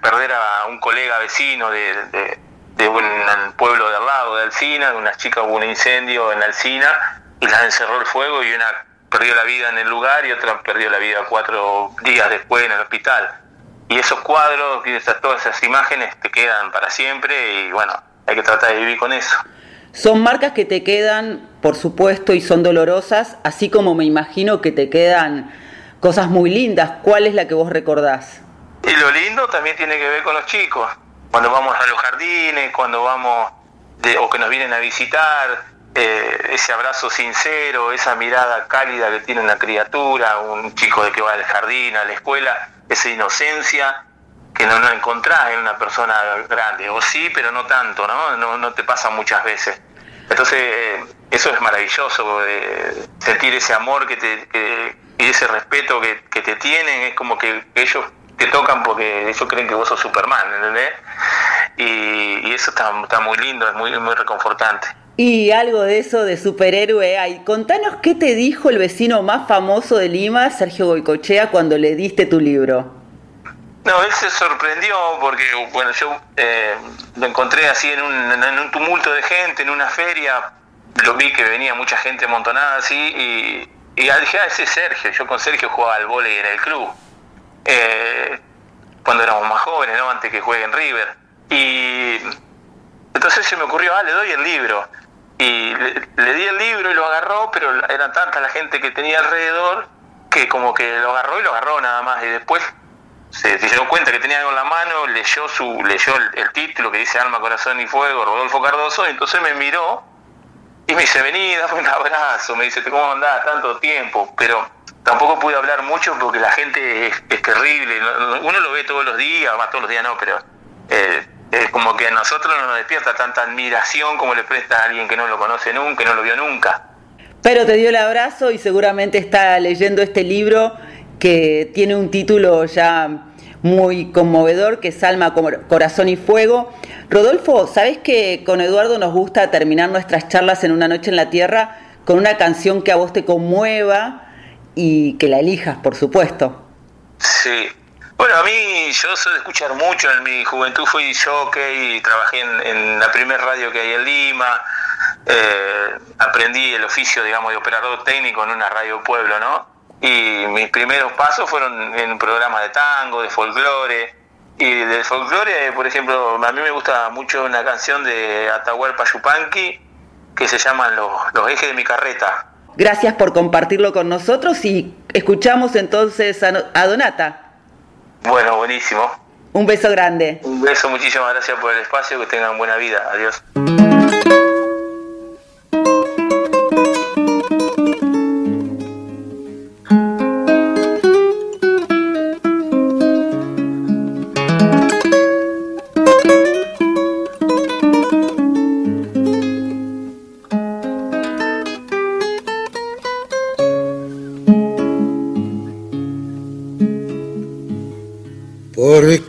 perder a un colega vecino de, un pueblo de al lado, de Alcina, de una chica hubo un incendio en Alcina y la encerró el fuego y una perdió la vida en el lugar y otra perdió la vida cuatro días después en el hospital y esos cuadros esas, todas esas imágenes te quedan para siempre y bueno, hay que tratar de vivir con eso. Son marcas que te quedan, por supuesto, y son dolorosas, así como me imagino que te quedan cosas muy lindas. ¿Cuál es la que vos recordás? Y lo lindo también tiene que ver con los chicos. Cuando vamos a los jardines, cuando vamos de, o que nos vienen a visitar, eh, ese abrazo sincero, esa mirada cálida que tiene una criatura, un chico de que va al jardín, a la escuela, esa inocencia que no, no encontrás en una persona grande, o sí, pero no tanto, ¿no? No, te pasa muchas veces. Entonces, eh, eso es maravilloso, de sentir ese amor que te, y ese respeto que, que, te tienen, es como que ellos te tocan porque ellos creen que vos sos Superman, ¿entendés? Y, y eso está, está muy lindo, es muy, muy reconfortante. Y algo de eso de superhéroe hay. Contanos qué te dijo el vecino más famoso de Lima, Sergio Goicochea, cuando le diste tu libro. No, él se sorprendió porque, bueno, yo eh, lo encontré así en un, tumulto de gente, en una feria, lo vi que venía mucha gente amontonada así y, y dije, ah, ese es Sergio, yo con Sergio jugaba al vóley en el club, eh, cuando éramos más jóvenes, ¿no? Antes que juegue en River. Y entonces se me ocurrió, ah, le doy el libro y le, di el libro y lo agarró, pero era tanta la gente que tenía alrededor que como que lo agarró y lo agarró nada más. Y después se, dio cuenta que tenía algo en la mano, leyó su leyó el, título que dice Alma, Corazón y Fuego, Rodolfo Cardoso, y entonces me miró y me dice, vení, dame un abrazo, me dice, ¿cómo andás? Tanto tiempo, pero tampoco pude hablar mucho porque la gente es, terrible, uno lo ve todos los días, más todos los días no, pero... Eh, es como que a nosotros no nos despierta tanta admiración como le presta a alguien que no lo conoce nunca, que no lo vio nunca. Pero te dio el abrazo y seguramente está leyendo este libro que tiene un título ya muy conmovedor, que es Alma, Corazón y Fuego. Rodolfo, ¿sabes que con Eduardo nos gusta terminar nuestras charlas en una noche en la Tierra con una canción que a vos te conmueva y que la elijas, por supuesto? Sí, bueno, a mí yo soy de escuchar mucho, en mi juventud fui jockey trabajé en, la primer radio que hay en Lima, eh, aprendí el oficio, digamos, de operador técnico en una radio pueblo, ¿no? Y mis primeros pasos fueron en un programa de tango, de folclore, y de folclore, por ejemplo, a mí me gusta mucho una canción de Atahualpa Yupanqui que se llama los, los ejes de mi carreta. Gracias por compartirlo con nosotros y escuchamos entonces a Donata. Bueno, buenísimo. Un beso grande. Un beso, muchísimas gracias por el espacio, que tengan buena vida. Adiós.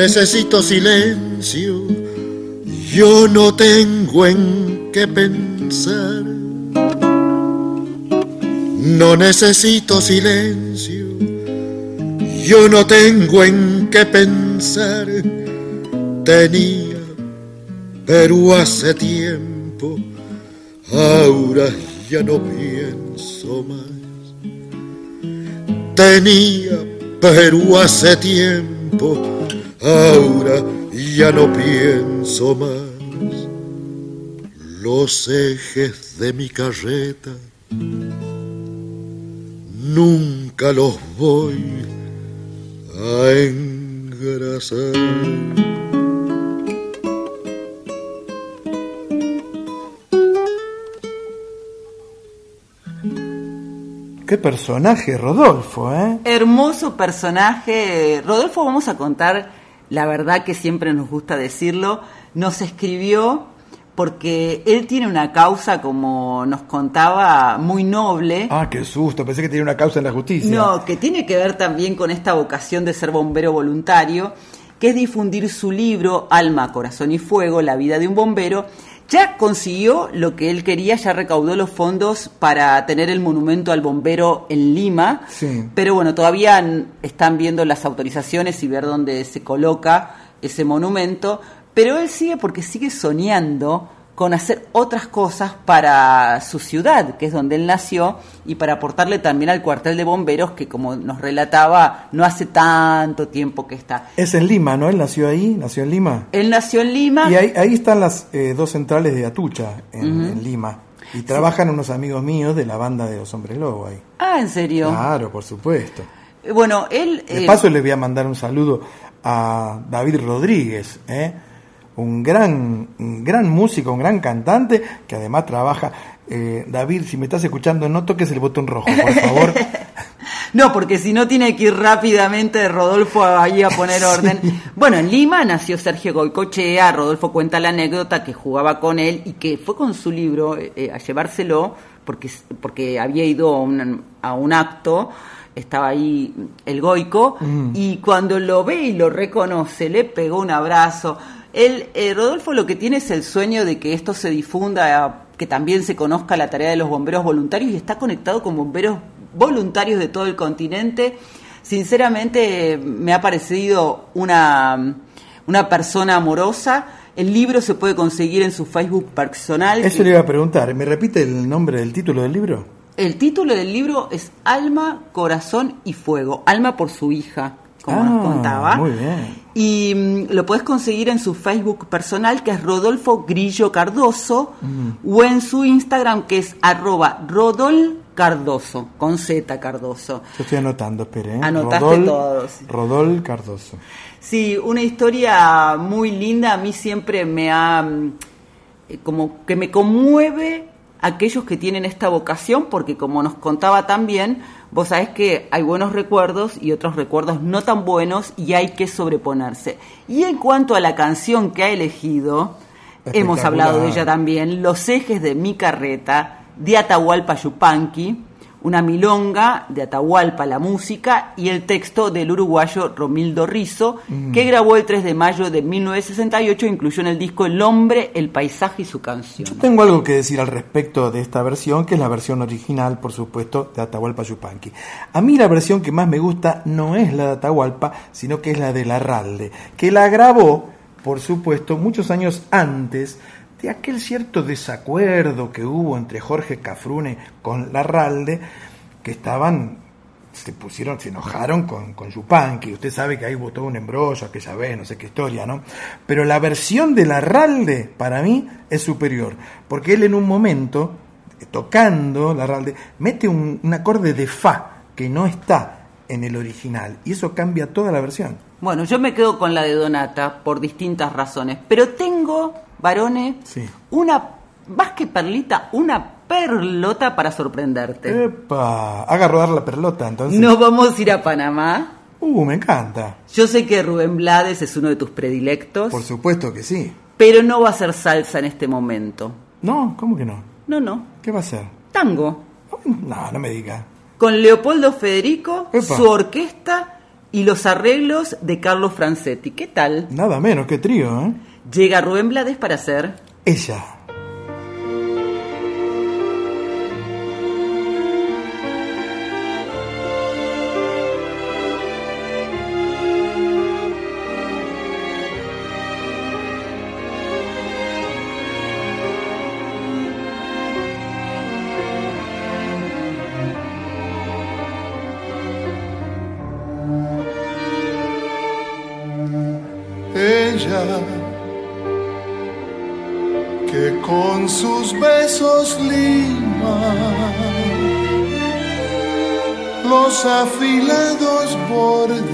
Necesito silencio, yo no tengo en qué pensar. No necesito silencio, yo no tengo en qué pensar. Tenía, pero hace tiempo, ahora ya no pienso más. Tenía, pero hace tiempo, ahora ya no pienso más. Los ejes de mi carreta nunca los voy a engrasar. Qué personaje, Rodolfo, ¿eh? Hermoso personaje. Rodolfo, vamos a contar la verdad que siempre nos gusta decirlo. Nos escribió porque él tiene una causa, como nos contaba, muy noble. Ah, qué susto, pensé que tenía una causa en la justicia. No, que tiene que ver también con esta vocación de ser bombero voluntario, que es difundir su libro Alma, Corazón y Fuego, la vida de un bombero. Ya consiguió lo que él quería, ya recaudó los fondos para tener el monumento al bombero en Lima, Sí. pero bueno, todavía están viendo las autorizaciones y ver dónde se coloca ese monumento, pero él sigue porque sigue soñando con hacer otras cosas para su ciudad, que es donde él nació, y para aportarle también al cuartel de bomberos, que como nos relataba, no hace tanto tiempo que está. Es en Lima, ¿no? Él nació ahí, nació en Lima. Él nació en Lima. Y ahí, ahí están las eh, dos centrales de Atucha, en, en Lima. Y trabajan unos amigos míos de la banda de Los Hombres Lobo ahí. Ah, ¿en serio? Claro, por supuesto. Eh, Bueno, él... De eh, paso le voy a mandar un saludo a David Rodríguez, ¿eh? Un gran, un gran músico, un gran cantante que además trabaja. eh, David, si me estás escuchando, no toques el botón rojo, por favor. No, porque si no tiene que ir rápidamente Rodolfo ahí a poner orden. Bueno, en Lima nació Sergio Goicochea, Rodolfo cuenta la anécdota que jugaba con él y que fue con su libro eh, eh, a llevárselo porque, porque había ido a un, a un acto, estaba ahí el Goico, Mm. y cuando lo ve y lo reconoce, le pegó un abrazo. Él, eh, Rodolfo lo que tiene es el sueño de que esto se difunda, que también se conozca la tarea de los bomberos voluntarios y está conectado con bomberos voluntarios de todo el continente. Sinceramente me ha parecido una, una persona amorosa. El libro se puede conseguir en su Facebook personal. Eso le iba a preguntar. ¿Me repite el nombre del título del libro? El título del libro es Alma, Corazón y Fuego. Alma por su hija, como nos Ah, contaba. Muy bien. Y mm, lo puedes conseguir en su Facebook personal, que es Rodolfo Grillo Cardoso, o en su Instagram, que es arroba Rodol Cardoso, con Z Cardoso. Yo estoy anotando, espere. ¿eh? Anotaste Rodol, todos. Rodol Cardoso. Sí, una historia muy linda. A mí siempre me ha. mm, eh, como que me conmueve aquellos que tienen esta vocación, porque como nos contaba también, vos sabés que hay buenos recuerdos y otros recuerdos no tan buenos y hay que sobreponerse. Y en cuanto a la canción que ha elegido, hemos hablado de ella también, Los ejes de mi carreta, de Atahualpa Yupanqui, una milonga de Atahualpa, la música, y el texto del uruguayo Romildo Rizo, Mm. que grabó el 3 de mayo de 1968 e incluyó en el disco El hombre, el paisaje y su canción. Tengo algo que decir al respecto de esta versión, que es la versión original, por supuesto, de Atahualpa Yupanqui. A mí la versión que más me gusta no es la de Atahualpa, sino que es la de Larralde, que la grabó, por supuesto, muchos años antes de aquel cierto desacuerdo que hubo entre Jorge Cafrune con Larralde, que estaban se pusieron, se enojaron con, con Yupanqui. Usted sabe que ahí todo un embrollo aquella vez, no sé qué historia, ¿no? Pero la versión de Larralde, para mí, es superior. Porque él en un momento, tocando Larralde, mete un acorde de Fa que no está en el original. Y eso cambia toda la versión. Bueno, yo me quedo con la de Donata por distintas razones, pero tengo, varones, Sí. una, más que perlita, una perlota para sorprenderte. Epa, haga rodar la perlota, entonces. Nos vamos a ir a Panamá. Uh, me encanta. Yo sé que Rubén Blades es uno de tus predilectos, Por supuesto que sí. pero no va a ser salsa en este momento. No, ¿cómo que no? No, no. ¿Qué va a ser? Tango. No, no me diga. Con Leopoldo Federico, Epa. su orquesta y los arreglos de Carlos Francetti. ¿Qué tal? Nada menos que trío, ¿eh? Llega Rubén para Ella. ella los afilados bordes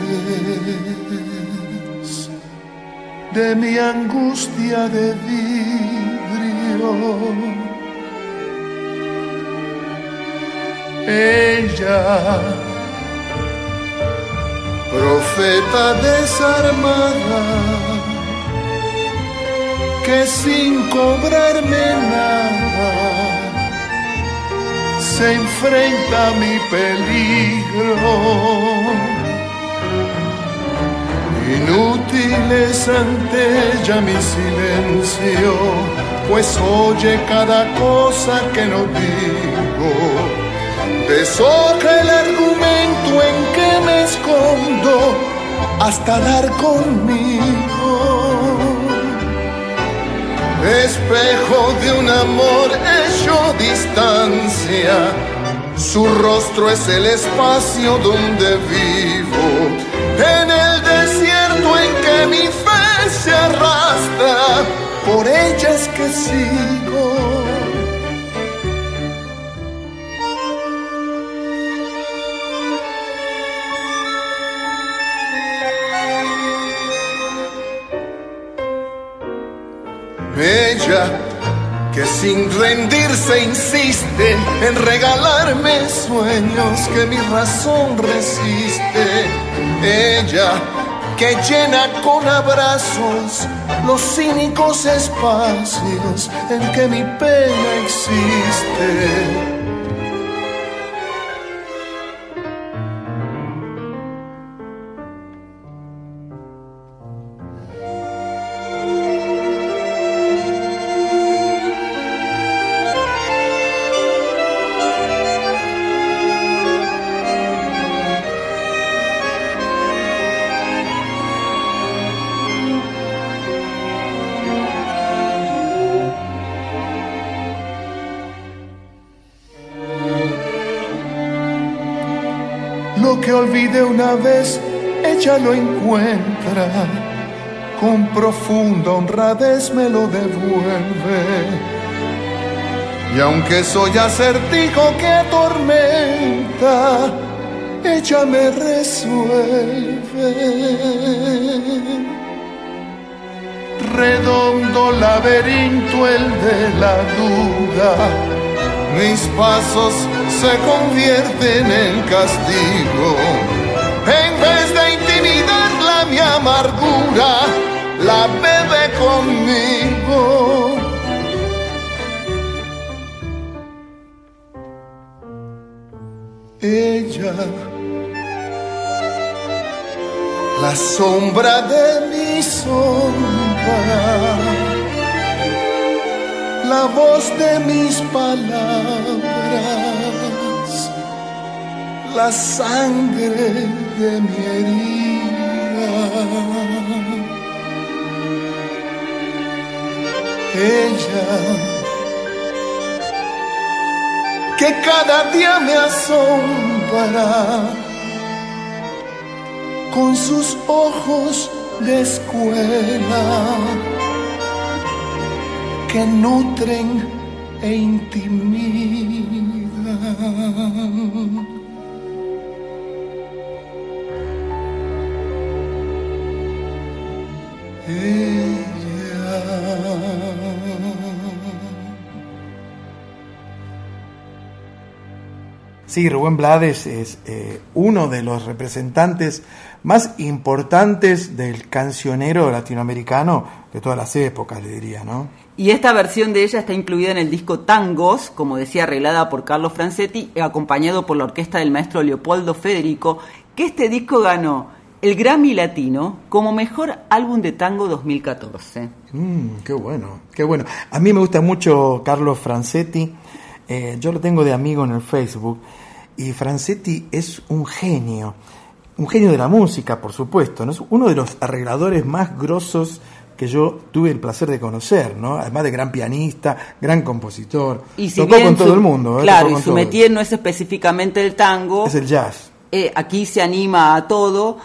de mi angustia de vidrio. Ella profeta desarmada que sin cobrarme nada se enfrenta a mi peligro. Inútil es ante ella mi silencio, pues oye cada cosa que no digo. Deshoja el argumento en que me escondo hasta dar conmigo. Espejo de un amor hecho distancia, su rostro es el espacio donde vivo. En el desierto en que mi fe se arrastra, por ella es que sigo. Que sin rendirse insiste en regalarme sueños que mi razón resiste. Ella que llena con abrazos los cínicos espacios en que mi pena existe. Que olvidé una vez, ella lo encuentra. Con profunda honradez me lo devuelve. Y aunque soy acertijo que atormenta, ella me resuelve. Redondo laberinto el de la duda, mis pasos se convierten en castigo. Amargura, la bebe conmigo. Ella, la sombra de mi sombra la voz de mis palabras, la sangre de mi herida. Ella, que cada día me asombra con sus ojos de escuela que nutren e intimidan. Sí, Rubén Blades es eh, uno de los representantes más importantes del cancionero latinoamericano de todas las épocas, le diría, ¿no? Y esta versión de ella está incluida en el disco Tangos, como decía, arreglada por Carlos Francetti, acompañado por la orquesta del maestro Leopoldo Federico, que este disco ganó el Grammy Latino como mejor álbum de tango 2014. Mm, qué bueno, qué bueno. A mí me gusta mucho Carlos Francetti, eh, yo lo tengo de amigo en el Facebook, y Francetti es un genio, un genio de la música, por supuesto, ¿no? es uno de los arregladores más grosos que yo tuve el placer de conocer, ¿no? Además de gran pianista, gran compositor. Y si Tocó con todo el mundo. ¿eh? Claro, y su métier no es específicamente el tango. Es el jazz. Eh, aquí se anima a todo.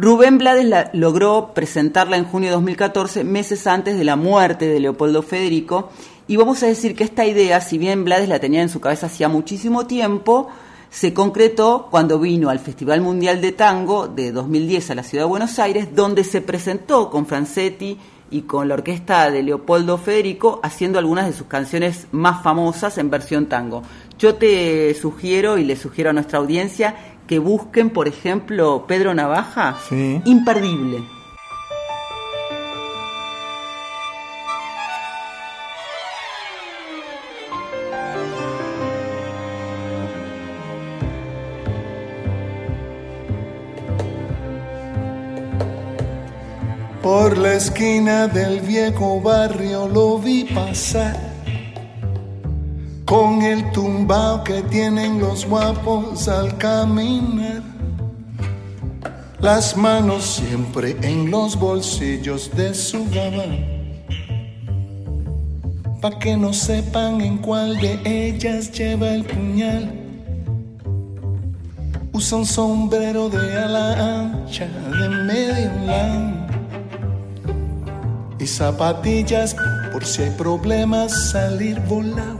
Rubén Blades la- logró presentarla en junio de 2014, meses antes de la muerte de Leopoldo Federico. Y vamos a decir que esta idea, si bien Blades la tenía en su cabeza hacía muchísimo tiempo, se concretó cuando vino al Festival Mundial de Tango de 2010 a la ciudad de Buenos Aires, donde se presentó con Francetti y con la orquesta de Leopoldo Federico haciendo algunas de sus canciones más famosas en versión tango. Yo te sugiero y le sugiero a nuestra audiencia que busquen, por ejemplo, Pedro Navaja, Sí. imperdible. Por la esquina del viejo barrio lo vi pasar con el tumbao que tienen los guapos al caminar. Las manos siempre en los bolsillos de su gabán. Pa' que no sepan en cuál de ellas lleva el puñal. Usa un sombrero de ala ancha de medio lado y zapatillas por si hay problemas salir volado.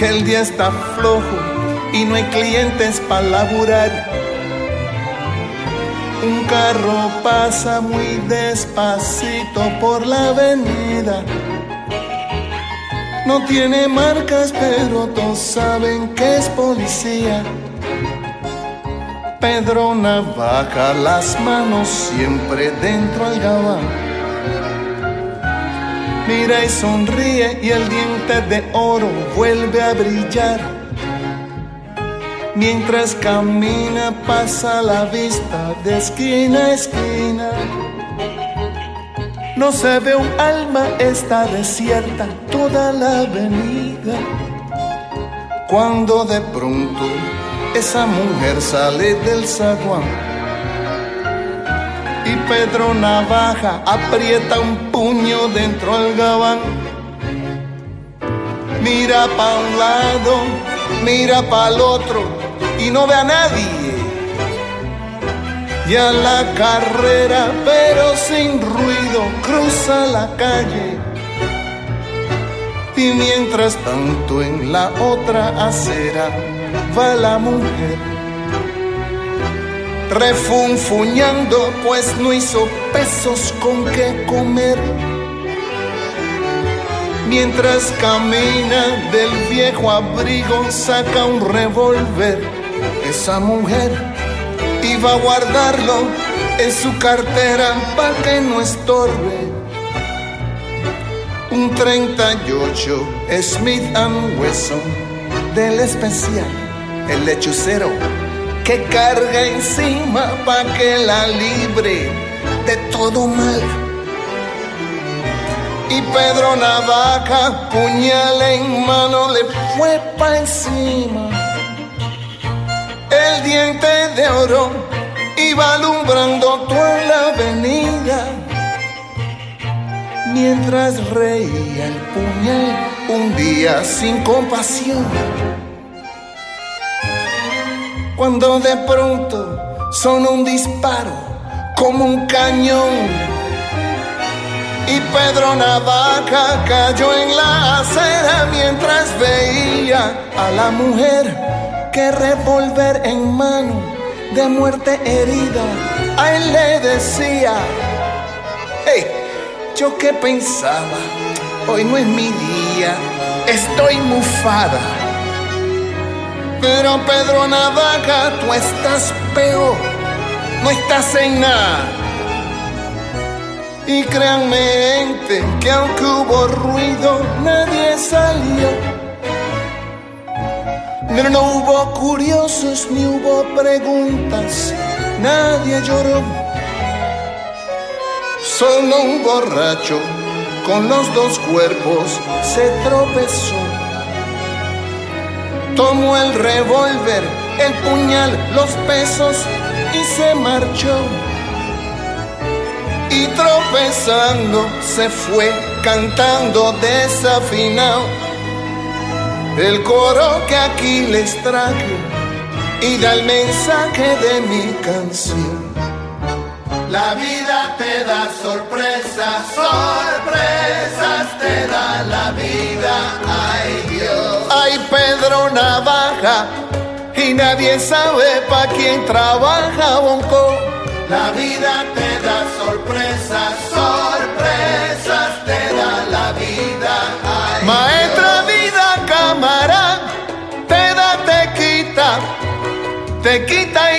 que el día está flojo y no hay clientes para laburar. Un carro pasa muy despacito por la avenida. No tiene marcas, pero todos saben que es policía. Pedro Navaja, las manos siempre dentro al gabán. Mira y sonríe y el diente de oro vuelve a brillar. Mientras camina pasa la vista de esquina a esquina. No se ve un alma, está desierta toda la avenida. Cuando de pronto esa mujer sale del zaguán y Pedro Navaja aprieta un puño dentro al gabán. Mira pa' un lado, mira pa' el otro y no ve a nadie. Y a la carrera, pero sin ruido, cruza la calle. Y mientras tanto en la otra acera va la mujer refunfuñando, pues no hizo pesos con qué comer. Mientras camina del viejo abrigo, saca un revólver. Esa mujer iba a guardarlo en su cartera para que no estorbe. Un 38 Smith Wesson del especial, el lechucero que carga encima pa' que la libre de todo mal. Y Pedro Navaja, puñal en mano, le fue pa' encima. El diente de oro iba alumbrando toda la avenida. Mientras reía el puñal un día sin compasión cuando de pronto sonó un disparo como un cañón. Y Pedro Navaja cayó en la acera mientras veía a la mujer que revolver en mano de muerte herida. A él le decía hey yo que pensaba hoy no es mi día estoy mufada pero Pedro Navaja, tú estás peor, no estás en nada. Y créanme, que aunque hubo ruido, nadie salió. Pero no hubo curiosos ni hubo preguntas, nadie lloró. Solo un borracho con los dos cuerpos se tropezó tomó el revólver, el puñal, los pesos y se marchó. Y tropezando se fue cantando desafinado el coro que aquí les traje y da el mensaje de mi canción. La vida te da sorpresas, sorpresas te da la vida, ay Pedro Navaja, y nadie sabe pa' quién trabaja Bonco. La vida te da sorpresas, sorpresas te da la vida, ay Maestra vida cámara, te da, te quita, te quita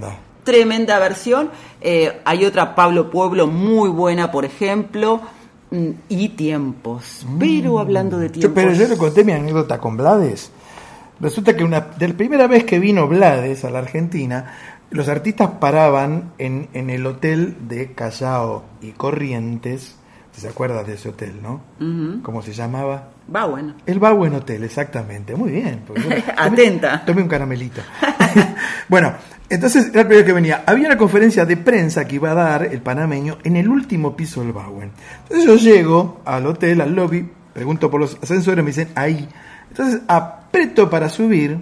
Tremenda. Tremenda versión. Eh, hay otra Pablo Pueblo muy buena, por ejemplo. mm, Y tiempos. Pero hablando de Yo, tiempos. pero yo le conté mi anécdota con Blades. Resulta que una, de la primera vez que vino Blades a la Argentina, los artistas paraban en, en el hotel de Callao y Corrientes. ¿Se acuerda de ese hotel, no? Ujú. ¿Cómo se llamaba? Bueno. El Buen Hotel, exactamente. Muy bien. yo- Atenta. Tome un caramelito. bueno, entonces era el que venía. Había una conferencia de prensa que iba a dar el panameño en el último piso del Bauen. Entonces yo llego al hotel, al lobby, pregunto por los ascensores, me dicen ahí. Entonces aprieto para subir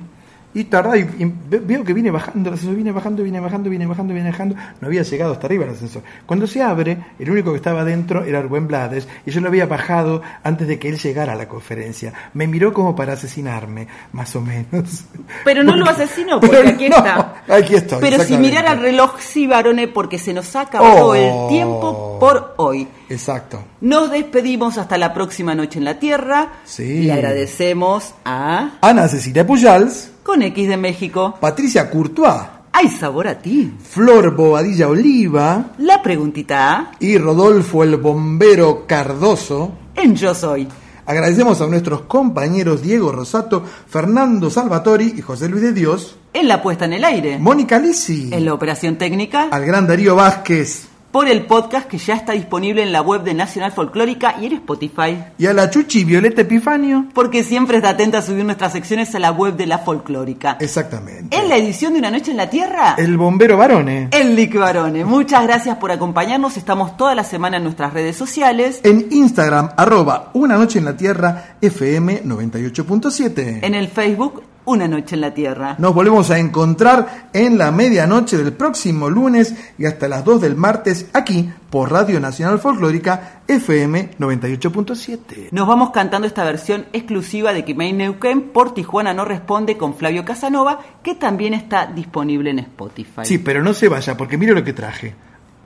y tarda y, y ve- veo que viene bajando el ascensor, viene bajando, viene bajando, viene bajando, viene bajando. No había llegado hasta arriba el ascensor. Cuando se abre, el único que estaba adentro era Rubén Blades y yo lo había bajado antes de que él llegara a la conferencia. Me miró como para asesinarme, más o menos. Pero no lo asesinó, porque aquí no, está. Aquí estoy. Pero si exactamente. mirar al reloj, sí, varone, porque se nos ha acabado Oh. el tiempo por hoy. Exacto. Nos despedimos hasta la próxima noche en la Tierra. Sí. Le agradecemos a Ana Cecilia Pujals, Con X de México. Patricia Courtois, Hay sabor a ti. Flor Bobadilla Oliva La preguntita y Rodolfo el Bombero Cardoso. en Yo Soy. Agradecemos a nuestros compañeros Diego Rosato, Fernando Salvatori y José Luis de Dios, En la puesta en el aire. Mónica Lisi, En la operación técnica. al gran Darío Vázquez. Por el podcast que ya está disponible en la web de Nacional Folclórica y en Spotify. Y a la Chuchi Violeta Epifanio. Porque siempre está atenta a subir nuestras secciones a la web de la Folclórica. Exactamente. En la edición de Una Noche en la Tierra. El bombero Barone. El Lick Barone. Muchas gracias por acompañarnos. Estamos toda la semana en nuestras redes sociales. En Instagram, arroba Una Noche en la Tierra, FM 98.7. En el Facebook, Una Noche en la Tierra. Nos volvemos a encontrar en la medianoche del próximo lunes y hasta las 2 del martes aquí por Radio Nacional Folclórica FM 98.7. Nos vamos cantando esta versión exclusiva de Kimei Neuquén por Tijuana No Responde con Flavio Casanova, que también está disponible en Spotify. Sí, pero no se vaya porque mire lo que traje.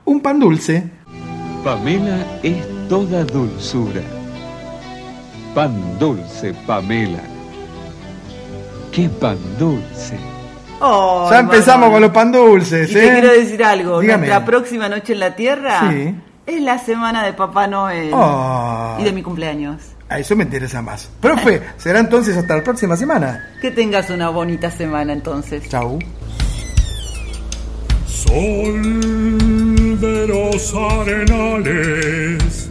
Un pan dulce. Pamela es toda dulzura. Pan dulce, Pamela. ¿Qué pan dulce? Oh, ya empezamos con los pan dulces, Y ¿eh? te quiero decir algo. Dígame. Nuestra próxima noche en la Tierra Sí. es la semana de Papá Noel Oh. y de mi cumpleaños. A eso me interesa más. Profe, será entonces hasta la próxima semana. Que tengas una bonita semana entonces. Chau. Sol de los arenales,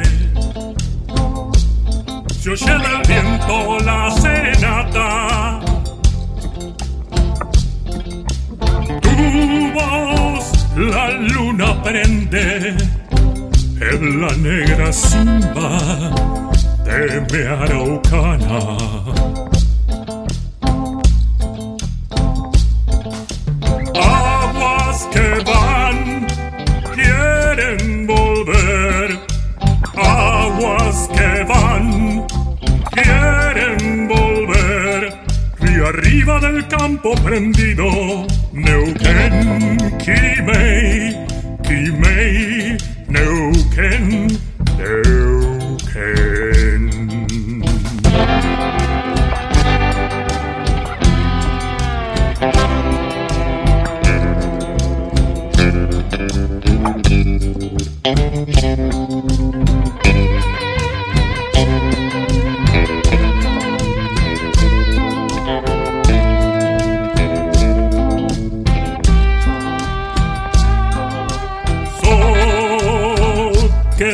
se oye del viento la serenata. Tu voz la luna prende en la negra simba de mi araucana. Aguas que van quieren volver. Aguas que van arriba del campo prendido. Neuquén Quimei Quimei Neuquén Neuquén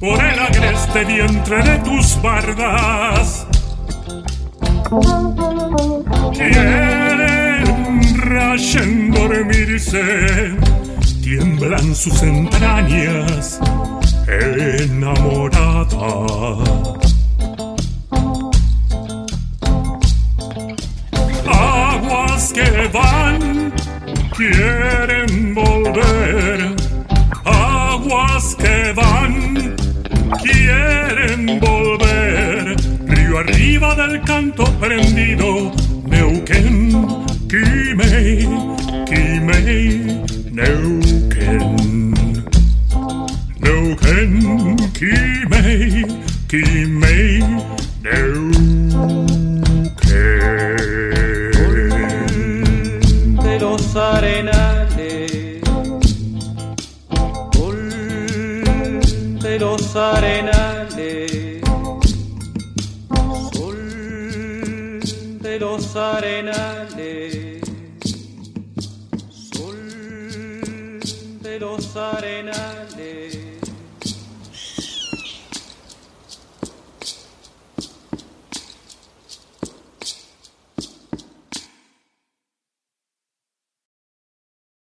Por el agreste vientre de tus bardas. Quieren rayen dormirse, tiemblan sus entrañas enamorada. Aguas que van, quieren volver. Van, quieren volver. Río arriba del canto prendido, Neuquén, Quimei, Quimei, Neuquén. Neuquén, Quimei, Quimei, Neuquén. Sol de los arenales.